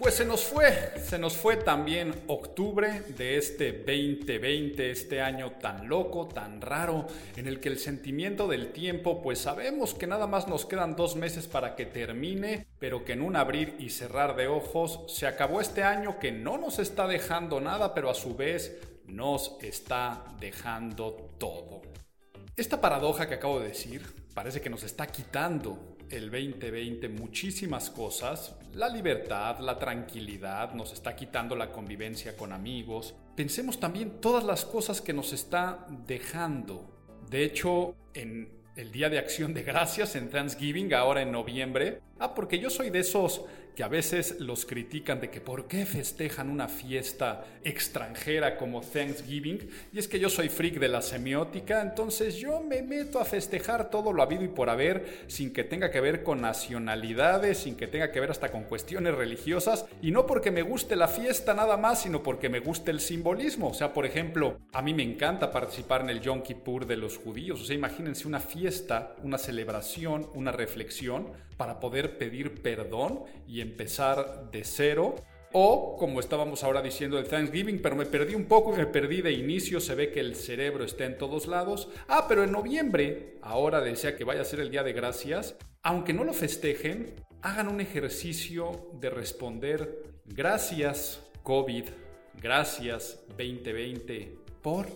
Pues se nos fue, se nos fue también octubre de este 2020, este año tan loco, tan raro, en el que el sentimiento del tiempo, pues sabemos que nada más nos quedan dos meses para que termine, pero que en un abrir y cerrar de ojos se acabó este año que no nos está dejando nada, pero a su vez nos está dejando todo. Esta paradoja que acabo de decir parece que nos está quitando el 2020 muchísimas cosas. La libertad, la tranquilidad, nos está quitando la convivencia con amigos. Pensemos también todas las cosas que nos está dejando. De hecho, en el Día de Acción de Gracias, en Thanksgiving, ahora en noviembre, ah, porque yo soy de esos que a veces los critican de que por qué festejan una fiesta extranjera como Thanksgiving. Y es que yo soy freak de la semiótica, entonces yo me meto a festejar todo lo habido y por haber sin que tenga que ver con nacionalidades, sin que tenga que ver hasta con cuestiones religiosas. Y no porque me guste la fiesta nada más, sino porque me guste el simbolismo. O sea, por ejemplo, a mí me encanta participar en el Yom Kippur de los judíos. O sea, imagínense una fiesta, una celebración, una reflexión para poder pedir perdón y empezar de cero. O, como estábamos ahora diciendo de Thanksgiving, pero me perdí un poco, me perdí de inicio, se ve que el cerebro está en todos lados. Ah, pero en noviembre, ahora desea que vaya a ser el Día de Gracias, aunque no lo festejen, hagan un ejercicio de responder gracias COVID, gracias 2020 por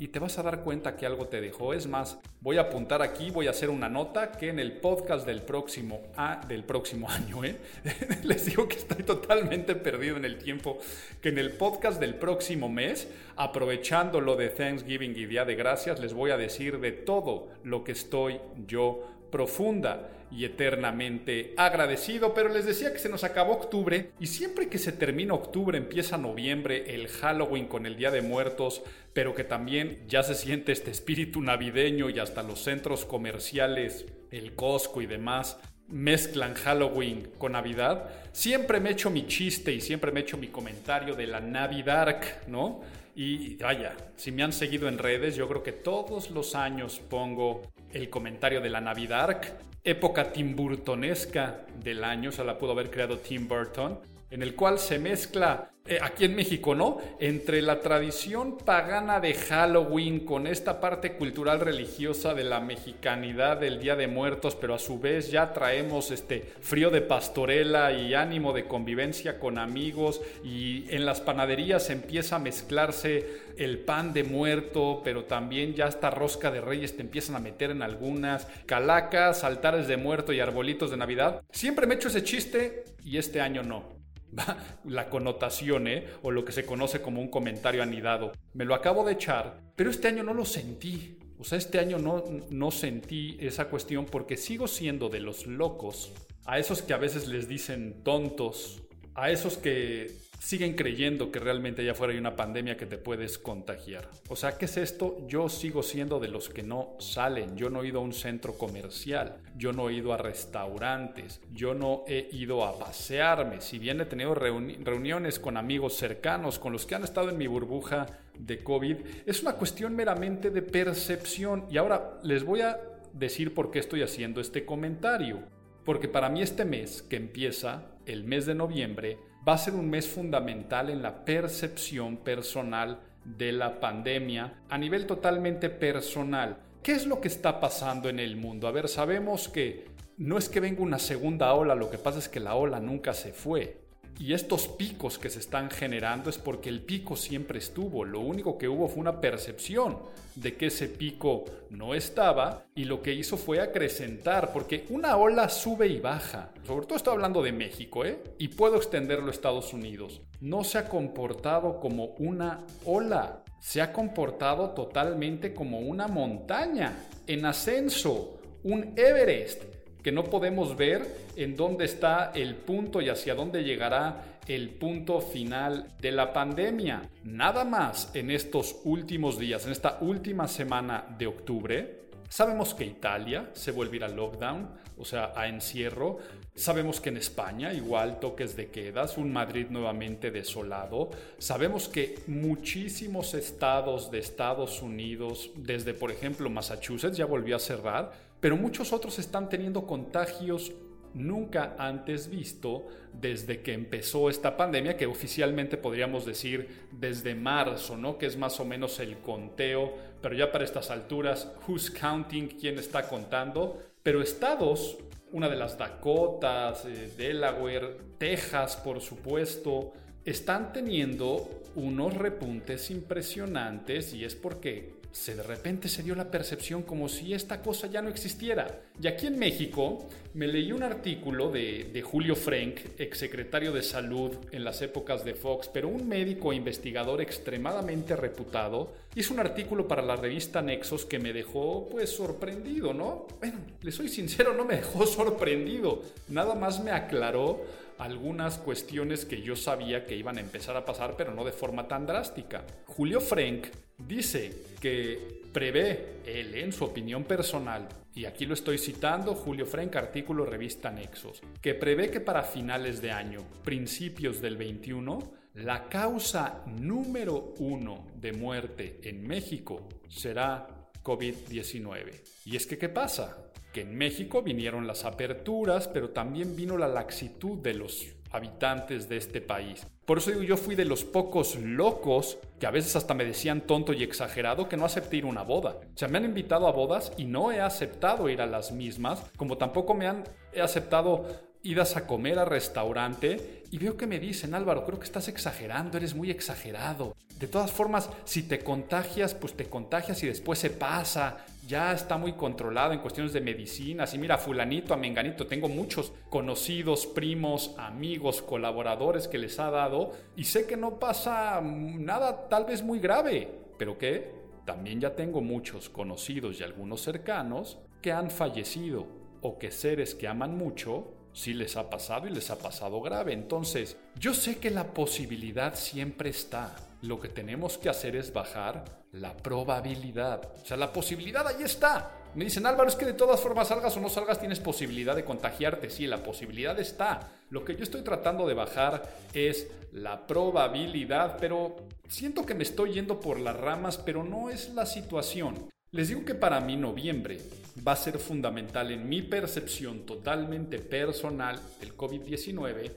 y te vas a dar cuenta que algo te dejó. Es más, voy a apuntar aquí, voy a hacer una nota que en el podcast del próximo, del próximo año, ¿eh? les digo que estoy totalmente perdido en el tiempo, que en el podcast del próximo mes, aprovechando lo de Thanksgiving y Día de Gracias, les voy a decir de todo lo que estoy yo profunda y eternamente agradecido, pero les decía que se nos acabó octubre y siempre que se termina octubre empieza noviembre, el Halloween con el Día de Muertos, pero que también ya se siente este espíritu navideño y hasta los centros comerciales, el Costco y demás mezclan Halloween con Navidad, siempre me echo mi chiste y siempre me echo mi comentario de la Navidad, ¿no? Y vaya, si me han seguido en redes, yo creo que todos los años pongo el comentario de la Navidad, época timburtonesca del año, o sea, la pudo haber creado Tim Burton, en el cual se mezcla eh, aquí en México, ¿no? Entre la tradición pagana de Halloween con esta parte cultural religiosa de la mexicanidad del Día de Muertos, pero a su vez ya traemos este frío de pastorela y ánimo de convivencia con amigos y en las panaderías empieza a mezclarse el pan de muerto, pero también ya esta rosca de reyes te empiezan a meter en algunas, calacas, altares de muerto y arbolitos de Navidad. Siempre me echo ese chiste y este año no. la connotación, ¿eh? o lo que se conoce como un comentario anidado. Me lo acabo de echar, pero este año no lo sentí. O sea, este año no, no sentí esa cuestión porque sigo siendo de los locos, a esos que a veces les dicen tontos, a esos que siguen creyendo que realmente allá afuera hay una pandemia que te puedes contagiar. O sea, ¿qué es esto? Yo sigo siendo de los que no salen. Yo no he ido a un centro comercial, yo no he ido a restaurantes, yo no he ido a pasearme. Si bien he tenido reuniones con amigos cercanos, con los que han estado en mi burbuja de COVID, es una cuestión meramente de percepción. Y ahora les voy a decir por qué estoy haciendo este comentario. Porque para mí este mes que empieza, el mes de noviembre, va a ser un mes fundamental en la percepción personal de la pandemia a nivel totalmente personal. ¿Qué es lo que está pasando en el mundo? A ver, sabemos que no es que venga una segunda ola, lo que pasa es que la ola nunca se fue. Y estos picos que se están generando es porque el pico siempre estuvo. Lo único que hubo fue una percepción de que ese pico no estaba y lo que hizo fue acrecentar, porque una ola sube y baja. Sobre todo estoy hablando de México, ¿eh? Y puedo extenderlo a Estados Unidos. No se ha comportado como una ola se ha comportado totalmente como una montaña en ascenso, un Everest, que no podemos ver en dónde está el punto y hacia dónde llegará el punto final de la pandemia. Nada más en estos últimos días, en esta última semana de octubre, sabemos que Italia se vuelve a lockdown, o sea, a encierro. Sabemos que en España igual toques de quedas, un Madrid nuevamente desolado. Sabemos que muchísimos estados de Estados Unidos, desde por ejemplo Massachusetts, ya volvió a cerrar, pero muchos otros están teniendo contagios nunca antes visto desde que empezó esta pandemia, que oficialmente podríamos decir desde marzo, ¿no? Que es más o menos el conteo, pero ya para estas alturas, who's counting, quién está contando. Pero estados, una de las Dakotas, eh, Delaware, Texas, por supuesto, están teniendo unos repuntes impresionantes y es porque se de repente se dio la percepción como si esta cosa ya no existiera. Y aquí en México me leí un artículo de, Julio Frank, exsecretario de Salud en las épocas de Fox, pero un médico e investigador extremadamente reputado, hizo un artículo para la revista Nexos que me dejó pues sorprendido, ¿no? Bueno, le soy sincero, no me dejó sorprendido, nada más me aclaró algunas cuestiones que yo sabía que iban a empezar a pasar, pero no de forma tan drástica. Julio Frank dice que prevé él, en su opinión personal, y aquí lo estoy citando, Julio Frank, artículo revista Nexos, que prevé que para finales de año, principios del 21, la causa número uno de muerte en México será COVID-19. Y es que, ¿qué pasa? Que en México vinieron las aperturas, pero también vino la laxitud de los habitantes de este país. Por eso digo, yo fui de los pocos locos que a veces hasta me decían tonto y exagerado que no acepté ir a una boda. O sea, me han invitado a bodas y no he aceptado ir a las mismas, como tampoco me han he aceptado idas a comer a restaurante y veo que me dicen, Álvaro, creo que estás exagerando, eres muy exagerado. De todas formas, si te contagias, pues te contagias y después se pasa. Ya está muy controlado en cuestiones de medicina. Y mira, fulanito, a menganito, tengo muchos conocidos, primos, amigos, colaboradores que les ha dado y sé que no pasa nada tal vez muy grave, pero que también ya tengo muchos conocidos y algunos cercanos que han fallecido o que seres que aman mucho sí les ha pasado y les ha pasado grave. Entonces, yo sé que la posibilidad siempre está. Lo que tenemos que hacer es bajar la probabilidad. O sea, la posibilidad ahí está. Me dicen, Álvaro, es que de todas formas salgas o no salgas tienes posibilidad de contagiarte. Sí, la posibilidad está. Lo que yo estoy tratando de bajar es la probabilidad, pero siento que me estoy yendo por las ramas, pero no es la situación. Les digo que para mí noviembre va a ser fundamental en mi percepción totalmente personal del COVID-19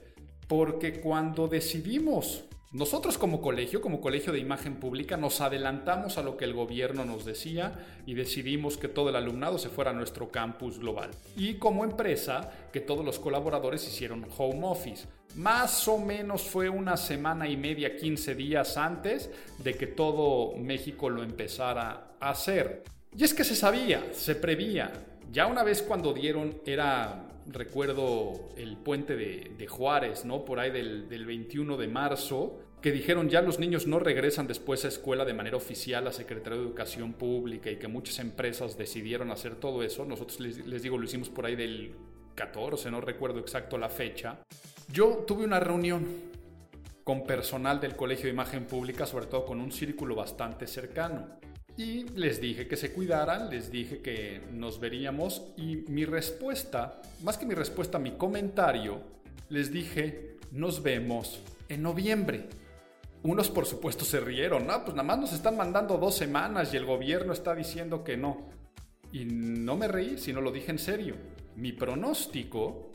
porque cuando decidimos, nosotros como colegio, como colegio de imagen pública, nos adelantamos a lo que el gobierno nos decía y decidimos que todo el alumnado se fuera a nuestro campus global. Y como empresa, que todos los colaboradores hicieron home office. Más o menos fue una semana y media, 15 días antes de que todo México lo empezara a hacer. Y es que se sabía, se prevía. Ya una vez cuando dieron, era, recuerdo, el puente de, Juárez, ¿no? Por ahí del, del 21 de marzo, que dijeron ya los niños no regresan después a escuela de manera oficial a Secretaría de Educación Pública y que muchas empresas decidieron hacer todo eso. Nosotros les, les digo, lo hicimos por ahí del 14, no recuerdo exacto la fecha. Yo tuve una reunión con personal del Colegio de Imagen Pública, sobre todo con un círculo bastante cercano. Y les dije que se cuidaran, les dije que nos veríamos y mi respuesta, más que mi respuesta, mi comentario, les dije, nos vemos en noviembre. Unos por supuesto se rieron, no, pues nada más nos están mandando dos semanas y el gobierno está diciendo que no. Y no me reí, sino lo dije en serio. Mi pronóstico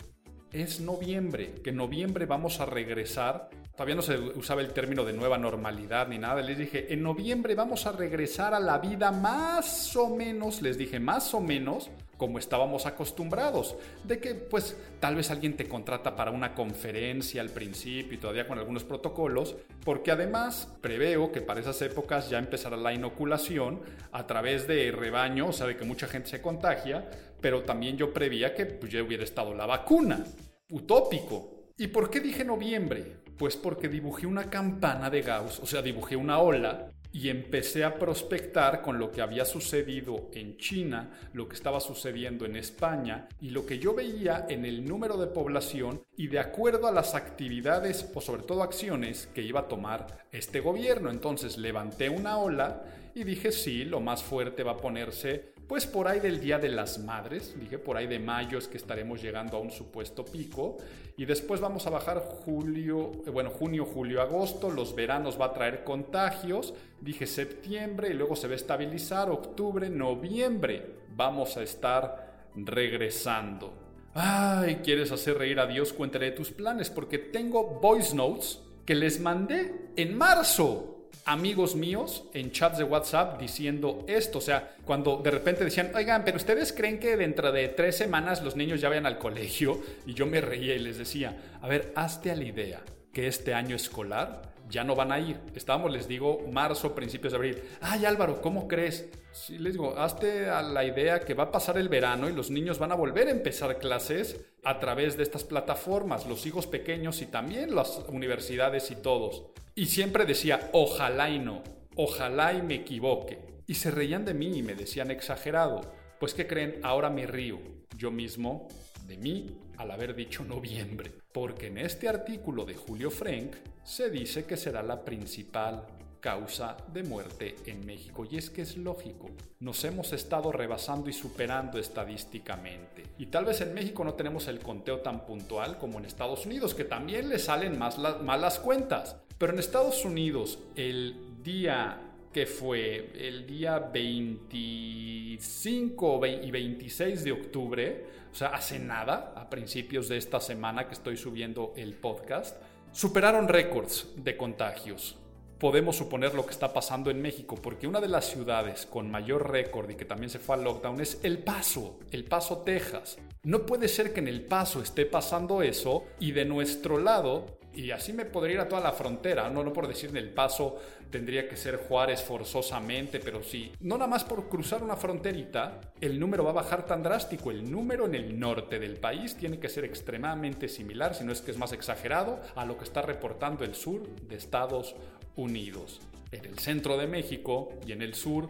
es noviembre, que en noviembre vamos a regresar. Todavía no se usaba el término de nueva normalidad ni nada. Les dije, en noviembre vamos a regresar a la vida más o menos, les dije, más o menos como estábamos acostumbrados, de que pues tal vez alguien te contrata para una conferencia al principio y todavía con algunos protocolos, porque además preveo que para esas épocas ya empezará la inoculación a través de rebaño, o sea, que mucha gente se contagia, pero también yo prevía que pues, ya hubiera estado la vacuna. Utópico. ¿Y por qué dije noviembre? Pues porque dibujé una campana de Gauss, o sea, dibujé una ola y empecé a prospectar con lo que había sucedido en China, lo que estaba sucediendo en España y lo que yo veía en el número de población y de acuerdo a las actividades o sobre todo acciones que iba a tomar este gobierno. Entonces levanté una ola y dije sí, lo más fuerte va a ponerse pues por ahí del Día de las Madres, dije por ahí de mayo es que estaremos llegando a un supuesto pico y después vamos a bajar julio, eh, bueno, junio, julio, agosto, los veranos va a traer contagios, dije septiembre y luego se va a estabilizar, octubre, noviembre, vamos a estar regresando. Ay, ¿quieres hacer reír a Dios? Cuéntale tus planes porque tengo voice notes que les mandé en marzo amigos míos en chats de WhatsApp diciendo esto. O sea, cuando de repente decían, oigan, pero ustedes creen que dentro de tres semanas los niños ya vayan al colegio. Y yo me reía y les decía, a ver, hazte a la idea que este año escolar ya no van a ir. Estábamos, les digo, marzo, principios de abril. Ay, Álvaro, ¿cómo crees? Sí, les digo, hazte a la idea que va a pasar el verano y los niños van a volver a empezar clases a través de estas plataformas, los hijos pequeños y también las universidades y todos. Y siempre decía, ojalá y no, ojalá y me equivoque. Y se reían de mí y me decían exagerado. Pues ¿qué creen? Ahora me río yo mismo de mí al haber dicho noviembre. Porque en este artículo de Julio Frank se dice que será la principal causa de muerte en México. Y es que es lógico, nos hemos estado rebasando y superando estadísticamente. Y tal vez en México no tenemos el conteo tan puntual como en Estados Unidos, que también le salen más las, malas cuentas. Pero en Estados Unidos, el día que fue el día 25 y 26 de octubre, o sea, hace nada, a principios de esta semana que estoy subiendo el podcast, superaron récords de contagios. Podemos suponer lo que está pasando en México, porque una de las ciudades con mayor récord y que también se fue al lockdown es El Paso, El Paso, Texas. No puede ser que en El Paso esté pasando eso y de nuestro lado y así me podría ir a toda la frontera, no, no por decir en el paso tendría que ser Juárez forzosamente, pero sí, no nada más por cruzar una fronterita, el número va a bajar tan drástico. El número en el norte del país tiene que ser extremadamente similar, si no es que es más exagerado, a lo que está reportando el sur de Estados Unidos. En el centro de México y en el sur,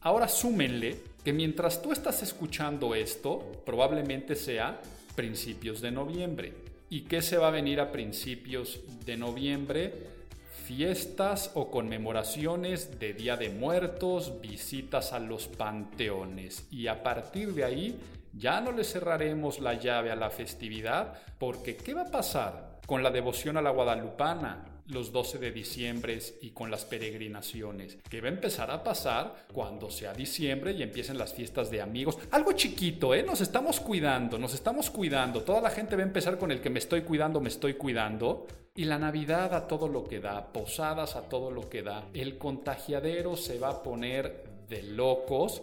ahora súmenle que mientras tú estás escuchando esto, probablemente sea principios de noviembre. ¿Y qué se va a venir a principios de noviembre? Fiestas o conmemoraciones de Día de Muertos, visitas a los panteones. Y a partir de ahí ya no le cerraremos la llave a la festividad porque ¿qué va a pasar con la devoción a la guadalupana? Los 12 de diciembre y con las peregrinaciones, que va a empezar a pasar cuando sea diciembre y empiecen las fiestas de amigos. Algo chiquito, ¿eh? Nos estamos cuidando, nos estamos cuidando. Toda la gente va a empezar con el que me estoy cuidando, me estoy cuidando. Y la Navidad a todo lo que da, posadas a todo lo que da. El contagiadero se va a poner de locos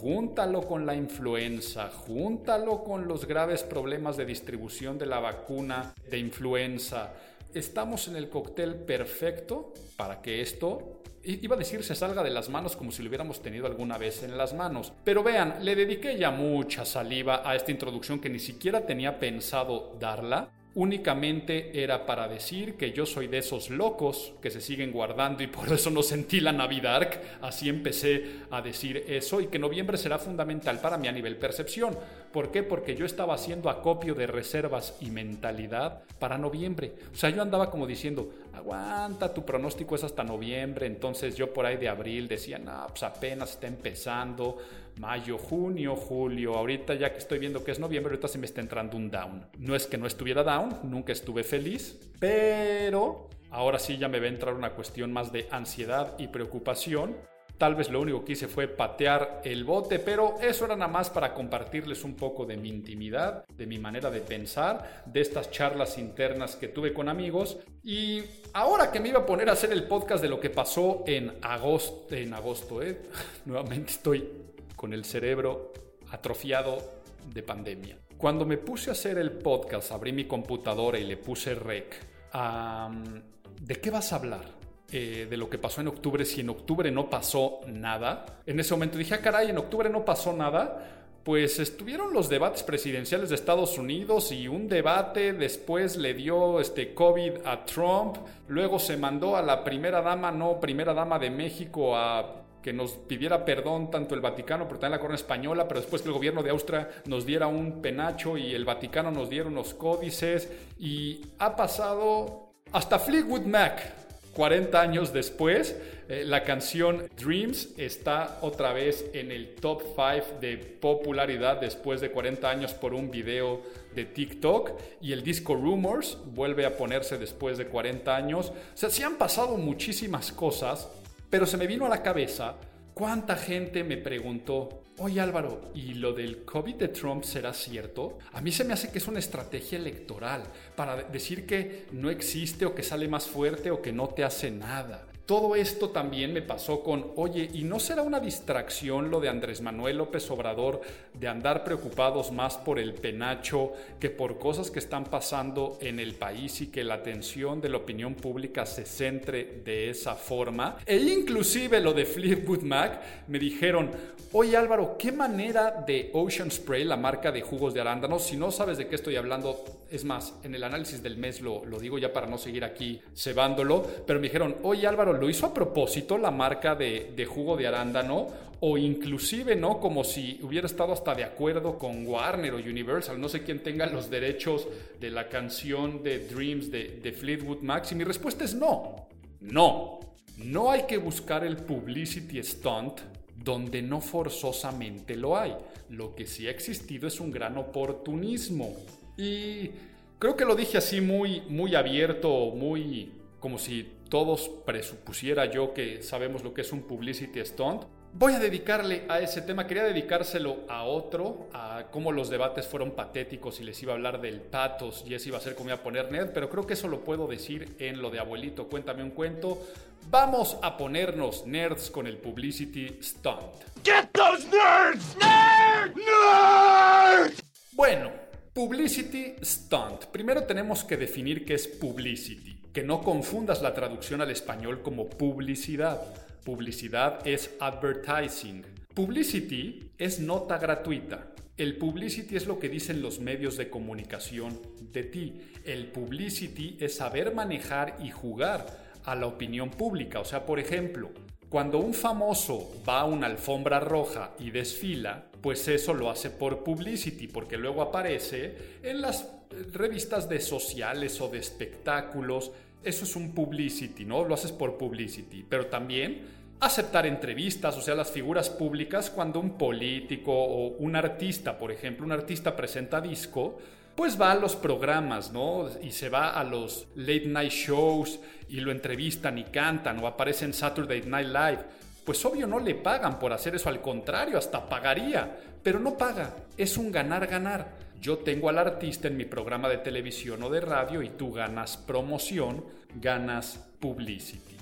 júntalo con la influenza, júntalo con los graves problemas de distribución de la vacuna de influenza, estamos en el cóctel perfecto para que esto, iba a decir, se salga de las manos como si lo hubiéramos tenido alguna vez en las manos. Pero vean, le dediqué ya mucha saliva a esta introducción que ni siquiera tenía pensado darla únicamente era para decir que yo soy de esos locos que se siguen guardando y por eso no sentí la Navidad. Así empecé a decir eso y que noviembre será fundamental para mí a nivel percepción. ¿Por qué? Porque yo estaba haciendo acopio de reservas y mentalidad para noviembre. O sea, yo andaba como diciendo, aguanta, tu pronóstico es hasta noviembre. Entonces yo por ahí de abril decía, no, pues apenas está empezando mayo, junio, julio. Ahorita ya que estoy viendo que es noviembre, ahorita se me está entrando un down. No es que no estuviera down, nunca estuve feliz, pero ahora sí ya me va a entrar una cuestión más de ansiedad y preocupación. Tal vez lo único que hice fue patear el bote, pero eso era nada más para compartirles un poco de mi intimidad, de mi manera de pensar, de estas charlas internas que tuve con amigos. Y ahora que me iba a poner a hacer el podcast de lo que pasó en agosto, en agosto, ¿eh? nuevamente estoy con el cerebro atrofiado de pandemia. Cuando me puse a hacer el podcast, abrí mi computadora y le puse rec, ¿de qué vas a hablar? Eh, de lo que pasó en octubre, si en octubre no pasó nada. En ese momento dije, ah, caray, en octubre no pasó nada pues estuvieron los debates presidenciales de Estados Unidos y un debate después le dio este COVID a Trump, luego se mandó a la primera dama, no primera dama de México a que nos pidiera perdón tanto el Vaticano, pero también la corona española, pero después que el gobierno de Austria nos diera un penacho y el Vaticano nos diera unos códices y ha pasado hasta Fleetwood Mac 40 años después, eh, la canción Dreams está otra vez en el top 5 de popularidad después de 40 años por un video de TikTok y el disco Rumors vuelve a ponerse después de 40 años. O sea, sí han pasado muchísimas cosas, pero se me vino a la cabeza cuánta gente me preguntó, oye Álvaro, ¿y lo del COVID de Trump será cierto? A mí se me hace que es una estrategia electoral para decir que no existe o que sale más fuerte o que no te hace nada. Todo esto también me pasó con, oye, ¿y no será una distracción lo de Andrés Manuel López Obrador de andar preocupados más por el penacho que por cosas que están pasando en el país y que la atención de la opinión pública se centre de esa forma? E inclusive lo de Fleetwood Mac me dijeron, oye Álvaro, ¿qué manera de Ocean Spray, la marca de jugos de arándanos, si no sabes de qué estoy hablando, es más, en el análisis del mes lo, lo digo ya para no seguir aquí cebándolo, pero me dijeron, oye Álvaro, ¿lo hizo a propósito la marca de, de, jugo de arándano? O inclusive, ¿no? Como si hubiera estado hasta de acuerdo con Warner o Universal, no sé quién tenga los derechos de la canción de Dreams de, de Fleetwood Mac. Y mi respuesta es no. No. No hay que buscar el publicity stunt donde no forzosamente lo hay. Lo que sí ha existido es un gran oportunismo. Y creo que lo dije así muy, muy abierto, muy como si todos presupusiera yo que sabemos lo que es un publicity stunt. Voy a dedicarle a ese tema, quería dedicárselo a otro, a cómo los debates fueron patéticos y les iba a hablar del patos y ese iba a ser como iba a poner nerd, pero creo que eso lo puedo decir en lo de abuelito, cuéntame un cuento. Vamos a ponernos nerds con el publicity stunt. Get those nerds! Nerds! Nerds! Bueno, publicity stunt. Primero tenemos que definir qué es publicity que no confundas la traducción al español como publicidad. Publicidad es advertising. Publicity es nota gratuita. El publicity es lo que dicen los medios de comunicación de ti. El publicity es saber manejar y jugar a la opinión pública. O sea, por ejemplo, cuando un famoso va a una alfombra roja y desfila, pues eso lo hace por publicity, porque luego aparece en las revistas de sociales o de espectáculos eso es un publicity, ¿no? Lo haces por publicity, pero también aceptar entrevistas, o sea, las figuras públicas, cuando un político o un artista, por ejemplo, un artista presenta disco, pues va a los programas, ¿no? Y se va a los late night shows y lo entrevistan y cantan o aparece en Saturday Night Live. Pues obvio no le pagan por hacer eso, al contrario, hasta pagaría, pero no paga, es un ganar-ganar. Yo tengo al artista en mi programa de televisión o de radio y tú ganas promoción, ganas publicity.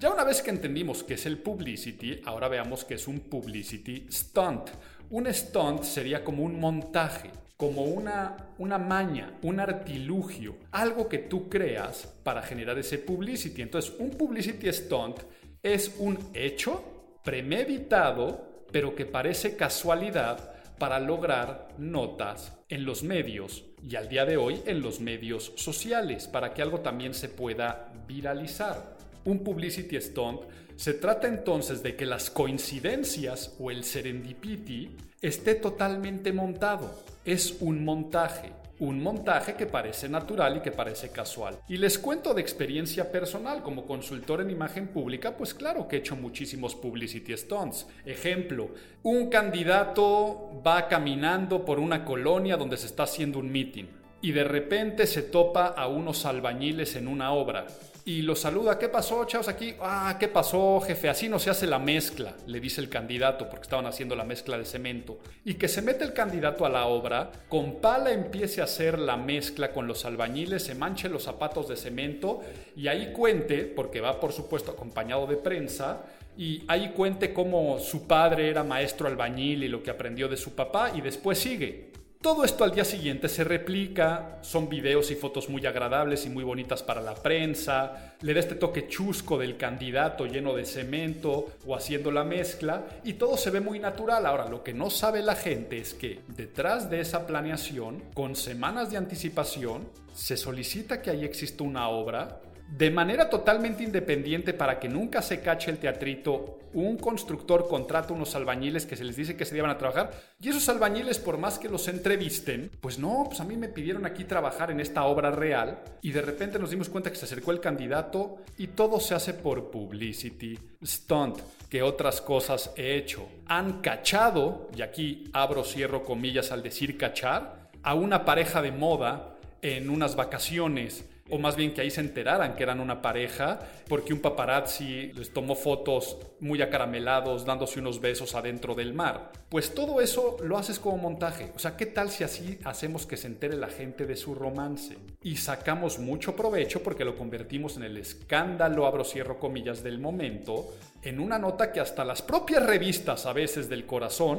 Ya una vez que entendimos qué es el publicity, ahora veamos qué es un publicity stunt. Un stunt sería como un montaje, como una, una maña, un artilugio, algo que tú creas para generar ese publicity. Entonces, un publicity stunt es un hecho premeditado, pero que parece casualidad para lograr notas en los medios y al día de hoy en los medios sociales para que algo también se pueda viralizar. Un publicity stunt se trata entonces de que las coincidencias o el serendipity esté totalmente montado. Es un montaje un montaje que parece natural y que parece casual. Y les cuento de experiencia personal, como consultor en imagen pública, pues claro que he hecho muchísimos publicity stunts. Ejemplo, un candidato va caminando por una colonia donde se está haciendo un meeting y de repente se topa a unos albañiles en una obra y lo saluda. ¿Qué pasó, chavos? Aquí, ah, ¿qué pasó, jefe? Así no se hace la mezcla, le dice el candidato, porque estaban haciendo la mezcla de cemento. Y que se mete el candidato a la obra, con pala empiece a hacer la mezcla con los albañiles, se manche los zapatos de cemento y ahí cuente, porque va por supuesto acompañado de prensa, y ahí cuente cómo su padre era maestro albañil y lo que aprendió de su papá, y después sigue Todo esto al día siguiente se replica, son videos y fotos muy agradables y muy bonitas para la prensa, le da este toque chusco del candidato lleno de cemento o haciendo la mezcla y todo se ve muy natural. Ahora, lo que no sabe la gente es que detrás de esa planeación, con semanas de anticipación, se solicita que ahí exista una obra de manera totalmente independiente para que nunca se cache el teatrito, un constructor contrata unos albañiles que se les dice que se llevan a trabajar y esos albañiles por más que los entrevisten, pues no, pues a mí me pidieron aquí trabajar en esta obra real y de repente nos dimos cuenta que se acercó el candidato y todo se hace por publicity, stunt, que otras cosas he hecho. Han cachado, y aquí abro cierro comillas al decir cachar, a una pareja de moda en unas vacaciones o más bien que ahí se enteraran que eran una pareja, porque un paparazzi les tomó fotos muy acaramelados dándose unos besos adentro del mar. Pues todo eso lo haces como montaje. O sea, ¿qué tal si así hacemos que se entere la gente de su romance? Y sacamos mucho provecho porque lo convertimos en el escándalo, abro cierro comillas, del momento, en una nota que hasta las propias revistas a veces del corazón,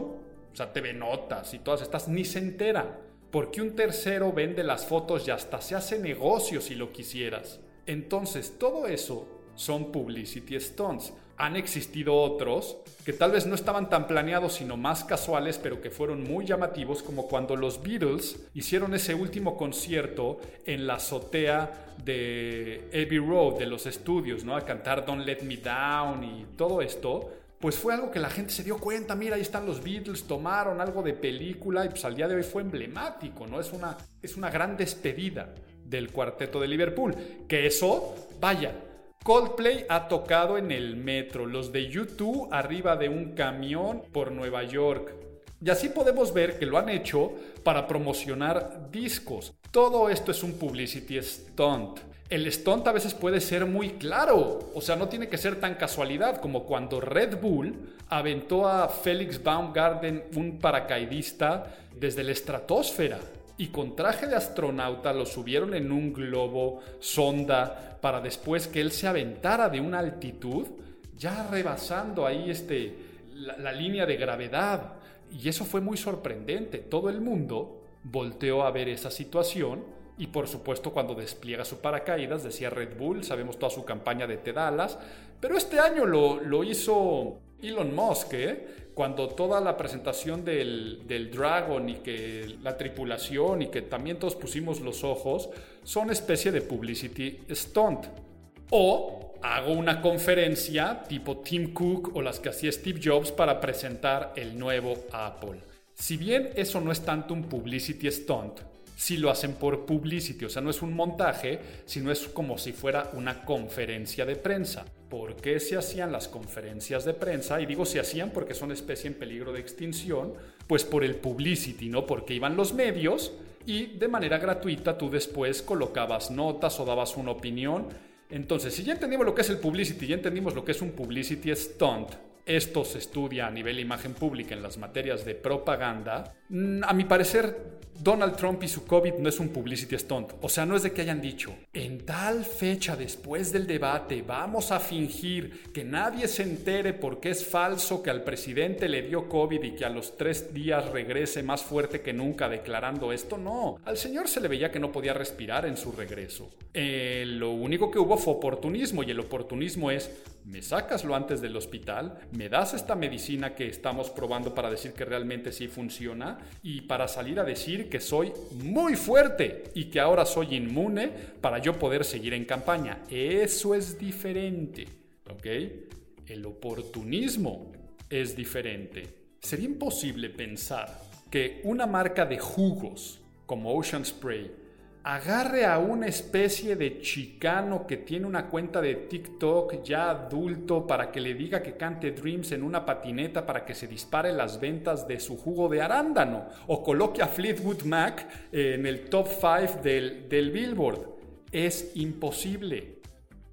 o sea, TV Notas y todas estas, ni se enteran porque un tercero vende las fotos y hasta se hace negocio si lo quisieras. Entonces, todo eso son publicity stunts. Han existido otros que tal vez no estaban tan planeados sino más casuales, pero que fueron muy llamativos, como cuando los Beatles hicieron ese último concierto en la azotea de Abbey Road, de los estudios, ¿no? A cantar Don't Let Me Down y todo esto pues fue algo que la gente se dio cuenta, mira, ahí están los Beatles, tomaron algo de película y pues al día de hoy fue emblemático, ¿no? Es una, es una gran despedida del cuarteto de Liverpool. Que eso, vaya, Coldplay ha tocado en el metro, los de YouTube arriba de un camión por Nueva York. Y así podemos ver que lo han hecho para promocionar discos. Todo esto es un publicity stunt el stunt a veces puede ser muy claro, o sea, no tiene que ser tan casualidad como cuando Red Bull aventó a Felix Baumgarten, un paracaidista, desde la estratosfera y con traje de astronauta lo subieron en un globo sonda para después que él se aventara de una altitud, ya rebasando ahí este, la, la línea de gravedad. Y eso fue muy sorprendente. Todo el mundo volteó a ver esa situación y por supuesto cuando despliega su paracaídas, decía Red Bull, sabemos toda su campaña de Tedalas, pero este año lo, lo hizo Elon Musk, ¿eh? cuando toda la presentación del, del, Dragon y que la tripulación y que también todos pusimos los ojos, son especie de publicity stunt. O hago una conferencia tipo Tim Cook o las que hacía Steve Jobs para presentar el nuevo Apple. Si bien eso no es tanto un publicity stunt, si lo hacen por publicity, o sea, no es un montaje, sino es como si fuera una conferencia de prensa. ¿Por qué se hacían las conferencias de prensa? Y digo se hacían porque son especie en peligro de extinción, pues por el publicity, ¿no? Porque iban los medios y de manera gratuita tú después colocabas notas o dabas una opinión. Entonces, si ya entendimos lo que es el publicity, ya entendimos lo que es un publicity stunt, esto se estudia a nivel imagen pública en las materias de propaganda, mm, a mi parecer Donald Trump y su COVID no es un publicity stunt. O sea, no es de que hayan dicho, en tal fecha después del debate vamos a fingir que nadie se entere porque es falso que al presidente le dio COVID y que a los tres días regrese más fuerte que nunca declarando esto. No, al señor se le veía que no podía respirar en su regreso. Eh, lo único que hubo fue oportunismo y el oportunismo es, me sacas lo antes del hospital, me das esta medicina que estamos probando para decir que realmente sí funciona y para salir a decir que soy muy fuerte y que ahora soy inmune para yo poder seguir en campaña. Eso es diferente, ¿ok? El oportunismo es diferente. Sería imposible pensar que una marca de jugos como Ocean Spray agarre a una especie de chicano que tiene una cuenta de TikTok ya adulto para que le diga que cante Dreams en una patineta para que se dispare las ventas de su jugo de arándano o coloque a Fleetwood Mac en el top 5 del, del Billboard. Es imposible.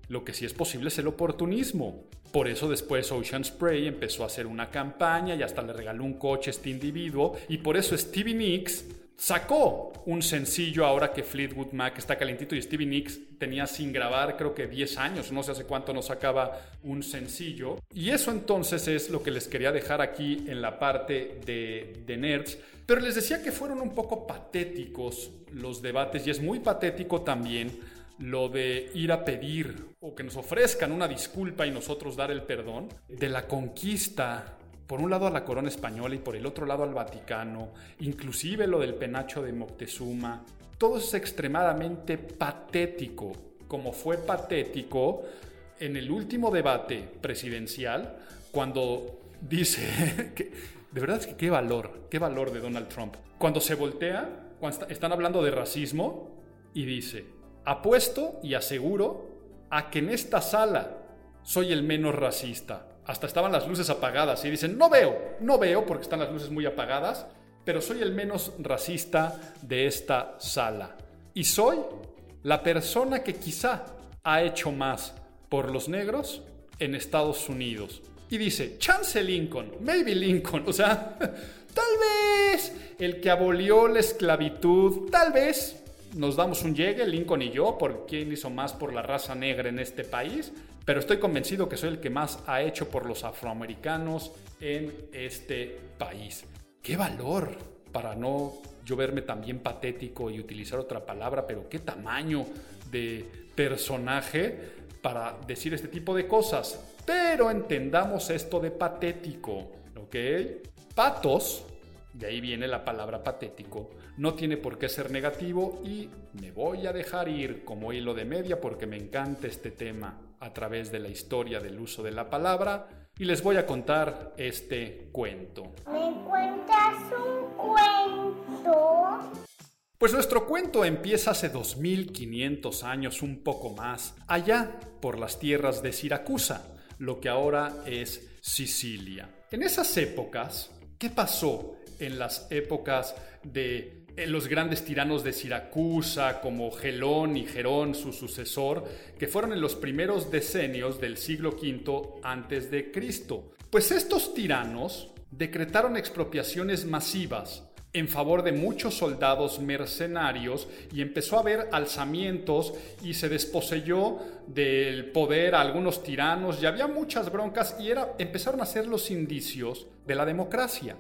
Lo que sí es posible es el oportunismo. Por eso después Ocean Spray empezó a hacer una campaña y hasta le regaló un coche a este individuo y por eso Stevie Nicks sacó un sencillo ahora que Fleetwood Mac está calentito y Stevie Nicks tenía sin grabar creo que 10 años, no sé hace cuánto no sacaba un sencillo. Y eso entonces es lo que les quería dejar aquí en la parte de, de Nerds. Pero les decía que fueron un poco patéticos los debates y es muy patético también lo de ir a pedir o que nos ofrezcan una disculpa y nosotros dar el perdón de la conquista por un lado a la corona española y por el otro lado al Vaticano, inclusive lo del penacho de Moctezuma, todo es extremadamente patético, como fue patético en el último debate presidencial, cuando dice que, de verdad es que qué valor, qué valor de Donald Trump. Cuando se voltea, cuando están hablando de racismo, y dice, apuesto y aseguro a que en esta sala soy el menos racista hasta estaban las luces apagadas y dicen, no veo, no veo porque están las luces muy apagadas, pero soy el menos racista de esta sala. Y soy la persona que quizá ha hecho más por los negros en Estados Unidos. Y dice, chance Lincoln, maybe Lincoln, o sea, tal vez el que abolió la esclavitud, tal vez nos damos un llegue, Lincoln y yo, por quién hizo más por la raza negra en este país, pero estoy convencido que soy el que más ha hecho por los afroamericanos en este país. ¡Qué valor! Para no yo verme también patético y utilizar otra palabra, pero qué tamaño de personaje para decir este tipo de cosas. Pero entendamos esto de patético, ¿ok? Patos de ahí viene la palabra patético, no tiene por qué ser negativo y me voy a dejar ir como hilo de media porque me encanta este tema a través de la historia del uso de la palabra y les voy a contar este cuento. ¿Me cuentas un cuento? Pues nuestro cuento empieza hace 2500 años, un poco más, allá por las tierras de Siracusa, lo que ahora es Sicilia. En esas épocas, ¿qué pasó en las épocas de los grandes tiranos de Siracusa, como Gelón y Gerón, su sucesor, que fueron en los primeros decenios del siglo V antes de Cristo. Pues estos tiranos decretaron expropiaciones masivas en favor de muchos soldados mercenarios y empezó a haber alzamientos y se desposeyó del poder a algunos tiranos y había muchas broncas y era, empezaron a ser los indicios de la democracia.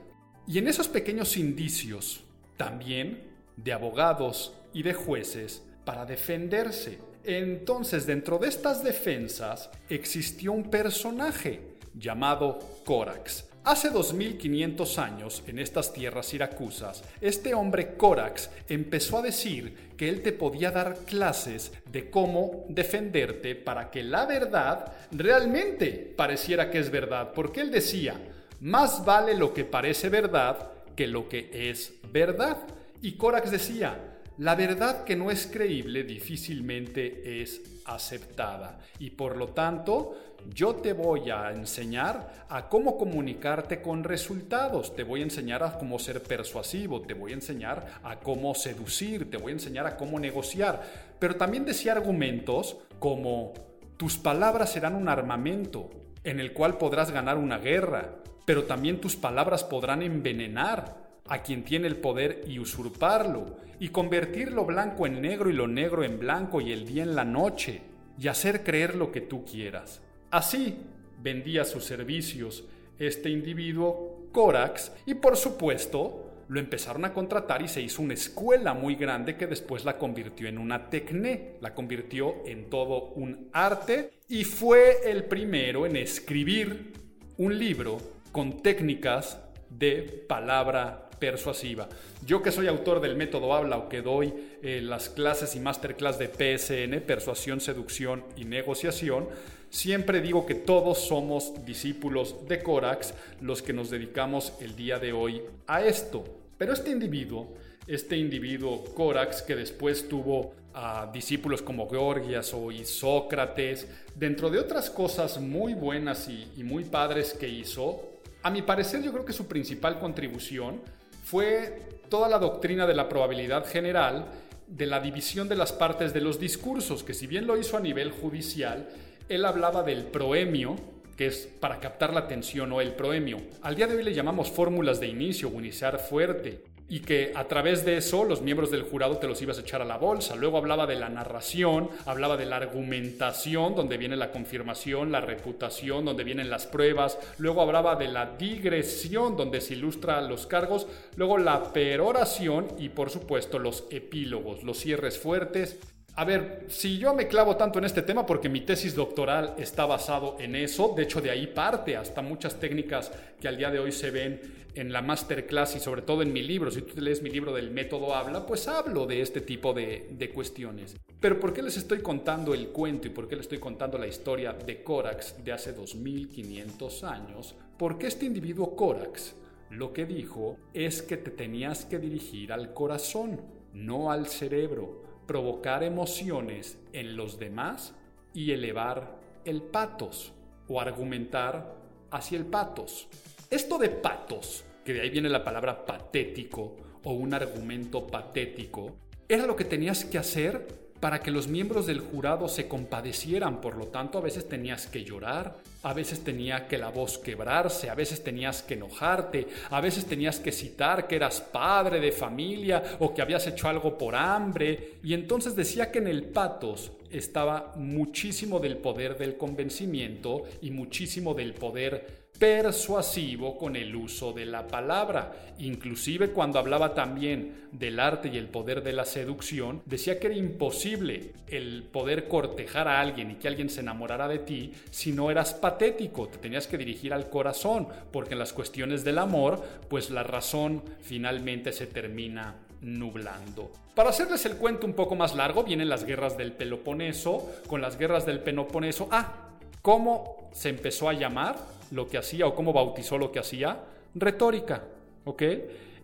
Y en esos pequeños indicios, también de abogados y de jueces para defenderse. Entonces, dentro de estas defensas existió un personaje llamado Corax. Hace 2500 años, en estas tierras iracusas, este hombre Corax empezó a decir que él te podía dar clases de cómo defenderte para que la verdad realmente pareciera que es verdad, porque él decía, más vale lo que parece verdad que lo que es verdad. Y Corax decía, la verdad que no es creíble difícilmente es aceptada. Y por lo tanto, yo te voy a enseñar a cómo comunicarte con resultados, te voy a enseñar a cómo ser persuasivo, te voy a enseñar a cómo seducir, te voy a enseñar a cómo negociar. Pero también decía argumentos como tus palabras serán un armamento en el cual podrás ganar una guerra, pero también tus palabras podrán envenenar a quien tiene el poder y usurparlo, y convertir lo blanco en negro y lo negro en blanco y el día en la noche, y hacer creer lo que tú quieras. Así vendía sus servicios este individuo, Corax, y por supuesto lo empezaron a contratar y se hizo una escuela muy grande que después la convirtió en una tecné, la convirtió en todo un arte y fue el primero en escribir un libro con técnicas de palabra persuasiva. Yo que soy autor del método habla o que doy eh, las clases y masterclass de PSN, persuasión, seducción y negociación, siempre digo que todos somos discípulos de Corax los que nos dedicamos el día de hoy a esto. Pero este individuo, este individuo Corax que después tuvo a discípulos como Georgias o Sócrates, dentro de otras cosas muy buenas y, y muy padres que hizo, a mi parecer yo creo que su principal contribución fue toda la doctrina de la probabilidad general, de la división de las partes de los discursos, que si bien lo hizo a nivel judicial, él hablaba del proemio, que es para captar la atención o el proemio. Al día de hoy le llamamos fórmulas de inicio, unizar fuerte. Y que a través de eso los miembros del jurado te los ibas a echar a la bolsa. Luego hablaba de la narración, hablaba de la argumentación, donde viene la confirmación, la reputación, donde vienen las pruebas. Luego hablaba de la digresión, donde se ilustra los cargos. Luego la peroración y por supuesto los epílogos, los cierres fuertes a ver, si yo me clavo tanto en este tema porque mi tesis doctoral está basado en eso, de hecho de ahí parte hasta muchas técnicas que al día de hoy se ven en la masterclass y sobre todo en mi libro, si tú lees mi libro del método habla, pues hablo de este tipo de, de cuestiones. Pero ¿por qué les estoy contando el cuento y por qué les estoy contando la historia de Corax de hace 2500 años? Porque este individuo Corax lo que dijo es que te tenías que dirigir al corazón, no al cerebro provocar emociones en los demás y elevar el patos o argumentar hacia el patos. Esto de patos, que de ahí viene la palabra patético o un argumento patético, era lo que tenías que hacer para que los miembros del jurado se compadecieran. Por lo tanto, a veces tenías que llorar, a veces tenía que la voz quebrarse, a veces tenías que enojarte, a veces tenías que citar que eras padre de familia o que habías hecho algo por hambre. Y entonces decía que en el patos estaba muchísimo del poder del convencimiento y muchísimo del poder persuasivo con el uso de la palabra. Inclusive cuando hablaba también del arte y el poder de la seducción, decía que era imposible el poder cortejar a alguien y que alguien se enamorara de ti si no eras patético, te tenías que dirigir al corazón, porque en las cuestiones del amor, pues la razón finalmente se termina nublando. Para hacerles el cuento un poco más largo, vienen las guerras del Peloponeso. Con las guerras del Peloponeso, ah, ¿cómo se empezó a llamar lo que hacía o cómo bautizó lo que hacía? Retórica, ¿ok?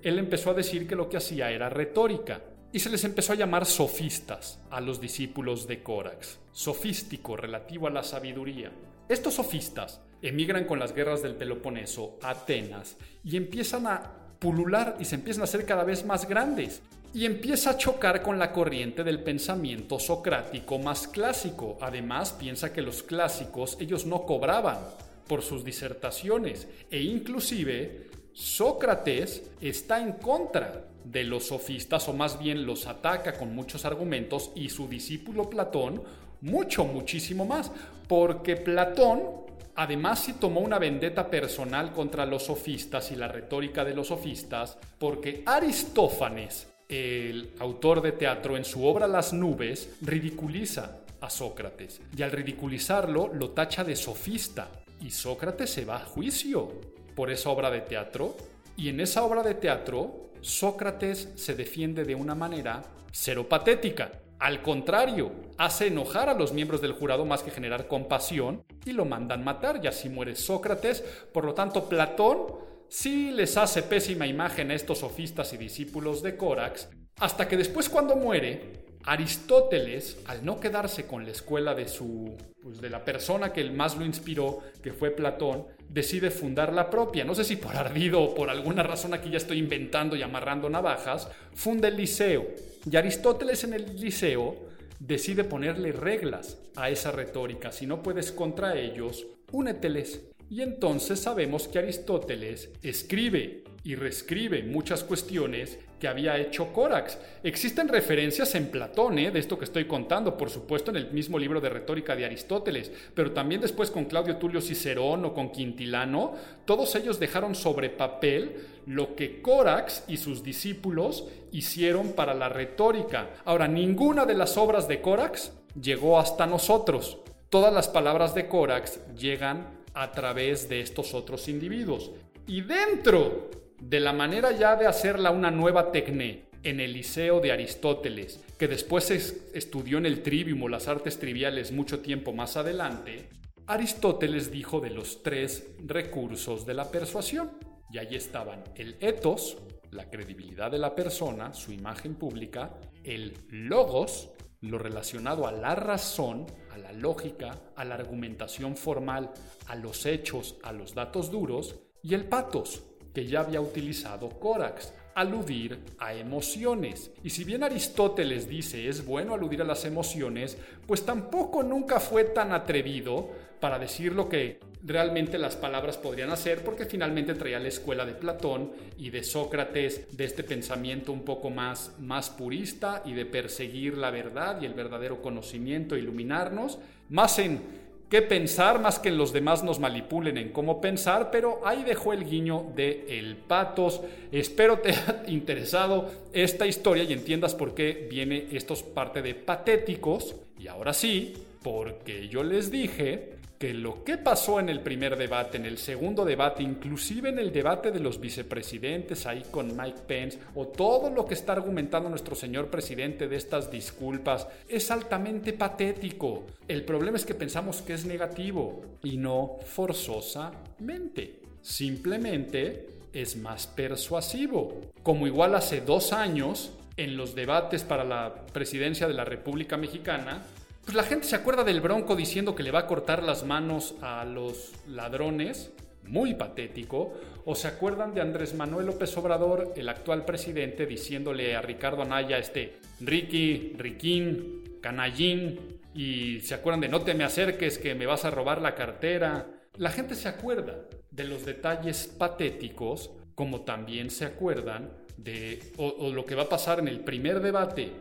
Él empezó a decir que lo que hacía era retórica. Y se les empezó a llamar sofistas a los discípulos de Corax. Sofístico relativo a la sabiduría. Estos sofistas emigran con las guerras del Peloponeso a Atenas y empiezan a pulular y se empiezan a hacer cada vez más grandes. Y empieza a chocar con la corriente del pensamiento socrático más clásico. Además, piensa que los clásicos ellos no cobraban por sus disertaciones e inclusive Sócrates está en contra de los sofistas o más bien los ataca con muchos argumentos y su discípulo Platón mucho, muchísimo más, porque Platón Además, sí tomó una vendetta personal contra los sofistas y la retórica de los sofistas, porque Aristófanes, el autor de teatro, en su obra Las nubes, ridiculiza a Sócrates. Y al ridiculizarlo, lo tacha de sofista. Y Sócrates se va a juicio por esa obra de teatro. Y en esa obra de teatro, Sócrates se defiende de una manera seropatética. Al contrario, hace enojar a los miembros del jurado más que generar compasión y lo mandan matar y así muere Sócrates. Por lo tanto, Platón sí les hace pésima imagen a estos sofistas y discípulos de Corax, hasta que después cuando muere, Aristóteles, al no quedarse con la escuela de su pues de la persona que más lo inspiró, que fue Platón, decide fundar la propia. No sé si por ardido o por alguna razón aquí ya estoy inventando y amarrando navajas, funda el Liceo. Y Aristóteles en el Liceo decide ponerle reglas a esa retórica. Si no puedes contra ellos, úneteles. Y entonces sabemos que Aristóteles escribe y reescribe muchas cuestiones que había hecho Corax. Existen referencias en Platón, ¿eh? de esto que estoy contando, por supuesto en el mismo libro de retórica de Aristóteles, pero también después con Claudio Tulio Cicerón o con Quintilano, todos ellos dejaron sobre papel lo que Corax y sus discípulos hicieron para la retórica. Ahora, ninguna de las obras de Corax llegó hasta nosotros. Todas las palabras de Corax llegan a través de estos otros individuos. Y dentro de la manera ya de hacerla una nueva tecné en el Liceo de Aristóteles, que después estudió en el Trivium o las artes triviales mucho tiempo más adelante, Aristóteles dijo de los tres recursos de la persuasión. Y ahí estaban el ethos, la credibilidad de la persona, su imagen pública, el logos, lo relacionado a la razón, a la lógica, a la argumentación formal, a los hechos, a los datos duros, y el patos, que ya había utilizado Corax, aludir a emociones. Y si bien Aristóteles dice es bueno aludir a las emociones, pues tampoco nunca fue tan atrevido para decir lo que realmente las palabras podrían hacer, porque finalmente traía la escuela de Platón y de Sócrates, de este pensamiento un poco más, más purista y de perseguir la verdad y el verdadero conocimiento, iluminarnos, más en qué pensar más que los demás nos manipulen en cómo pensar, pero ahí dejó el guiño de el patos. Espero te haya interesado esta historia y entiendas por qué viene estos parte de patéticos. Y ahora sí, porque yo les dije que lo que pasó en el primer debate, en el segundo debate, inclusive en el debate de los vicepresidentes ahí con Mike Pence, o todo lo que está argumentando nuestro señor presidente de estas disculpas, es altamente patético. El problema es que pensamos que es negativo y no forzosamente. Simplemente es más persuasivo. Como igual hace dos años, en los debates para la presidencia de la República Mexicana, pues la gente se acuerda del Bronco diciendo que le va a cortar las manos a los ladrones, muy patético, o se acuerdan de Andrés Manuel López Obrador, el actual presidente, diciéndole a Ricardo Anaya, este, Ricky, Riquín, Canallín, y se acuerdan de no te me acerques que me vas a robar la cartera. La gente se acuerda de los detalles patéticos, como también se acuerdan de o lo que va a pasar en el primer debate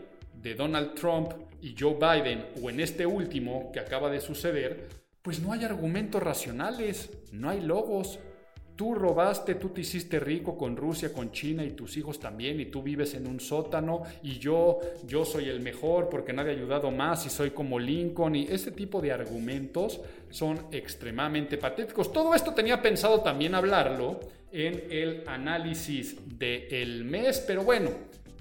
de Donald Trump y Joe Biden, o en este último que acaba de suceder, pues no hay argumentos racionales, no hay logos. Tú robaste, tú te hiciste rico con Rusia, con China y tus hijos también, y tú vives en un sótano, y yo, yo soy el mejor porque nadie ha ayudado más y soy como Lincoln, y ese tipo de argumentos son extremadamente patéticos. Todo esto tenía pensado también hablarlo en el análisis del mes, pero bueno,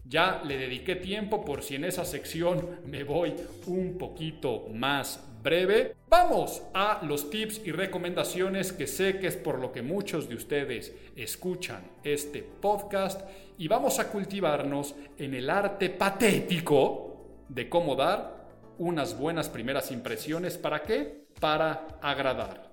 ya le dediqué tiempo por si en esa sección me voy un poquito más breve. Vamos a los tips y recomendaciones que sé que es por lo que muchos de ustedes escuchan este podcast y vamos a cultivarnos en el arte patético de cómo dar unas buenas primeras impresiones. ¿Para qué? Para agradar.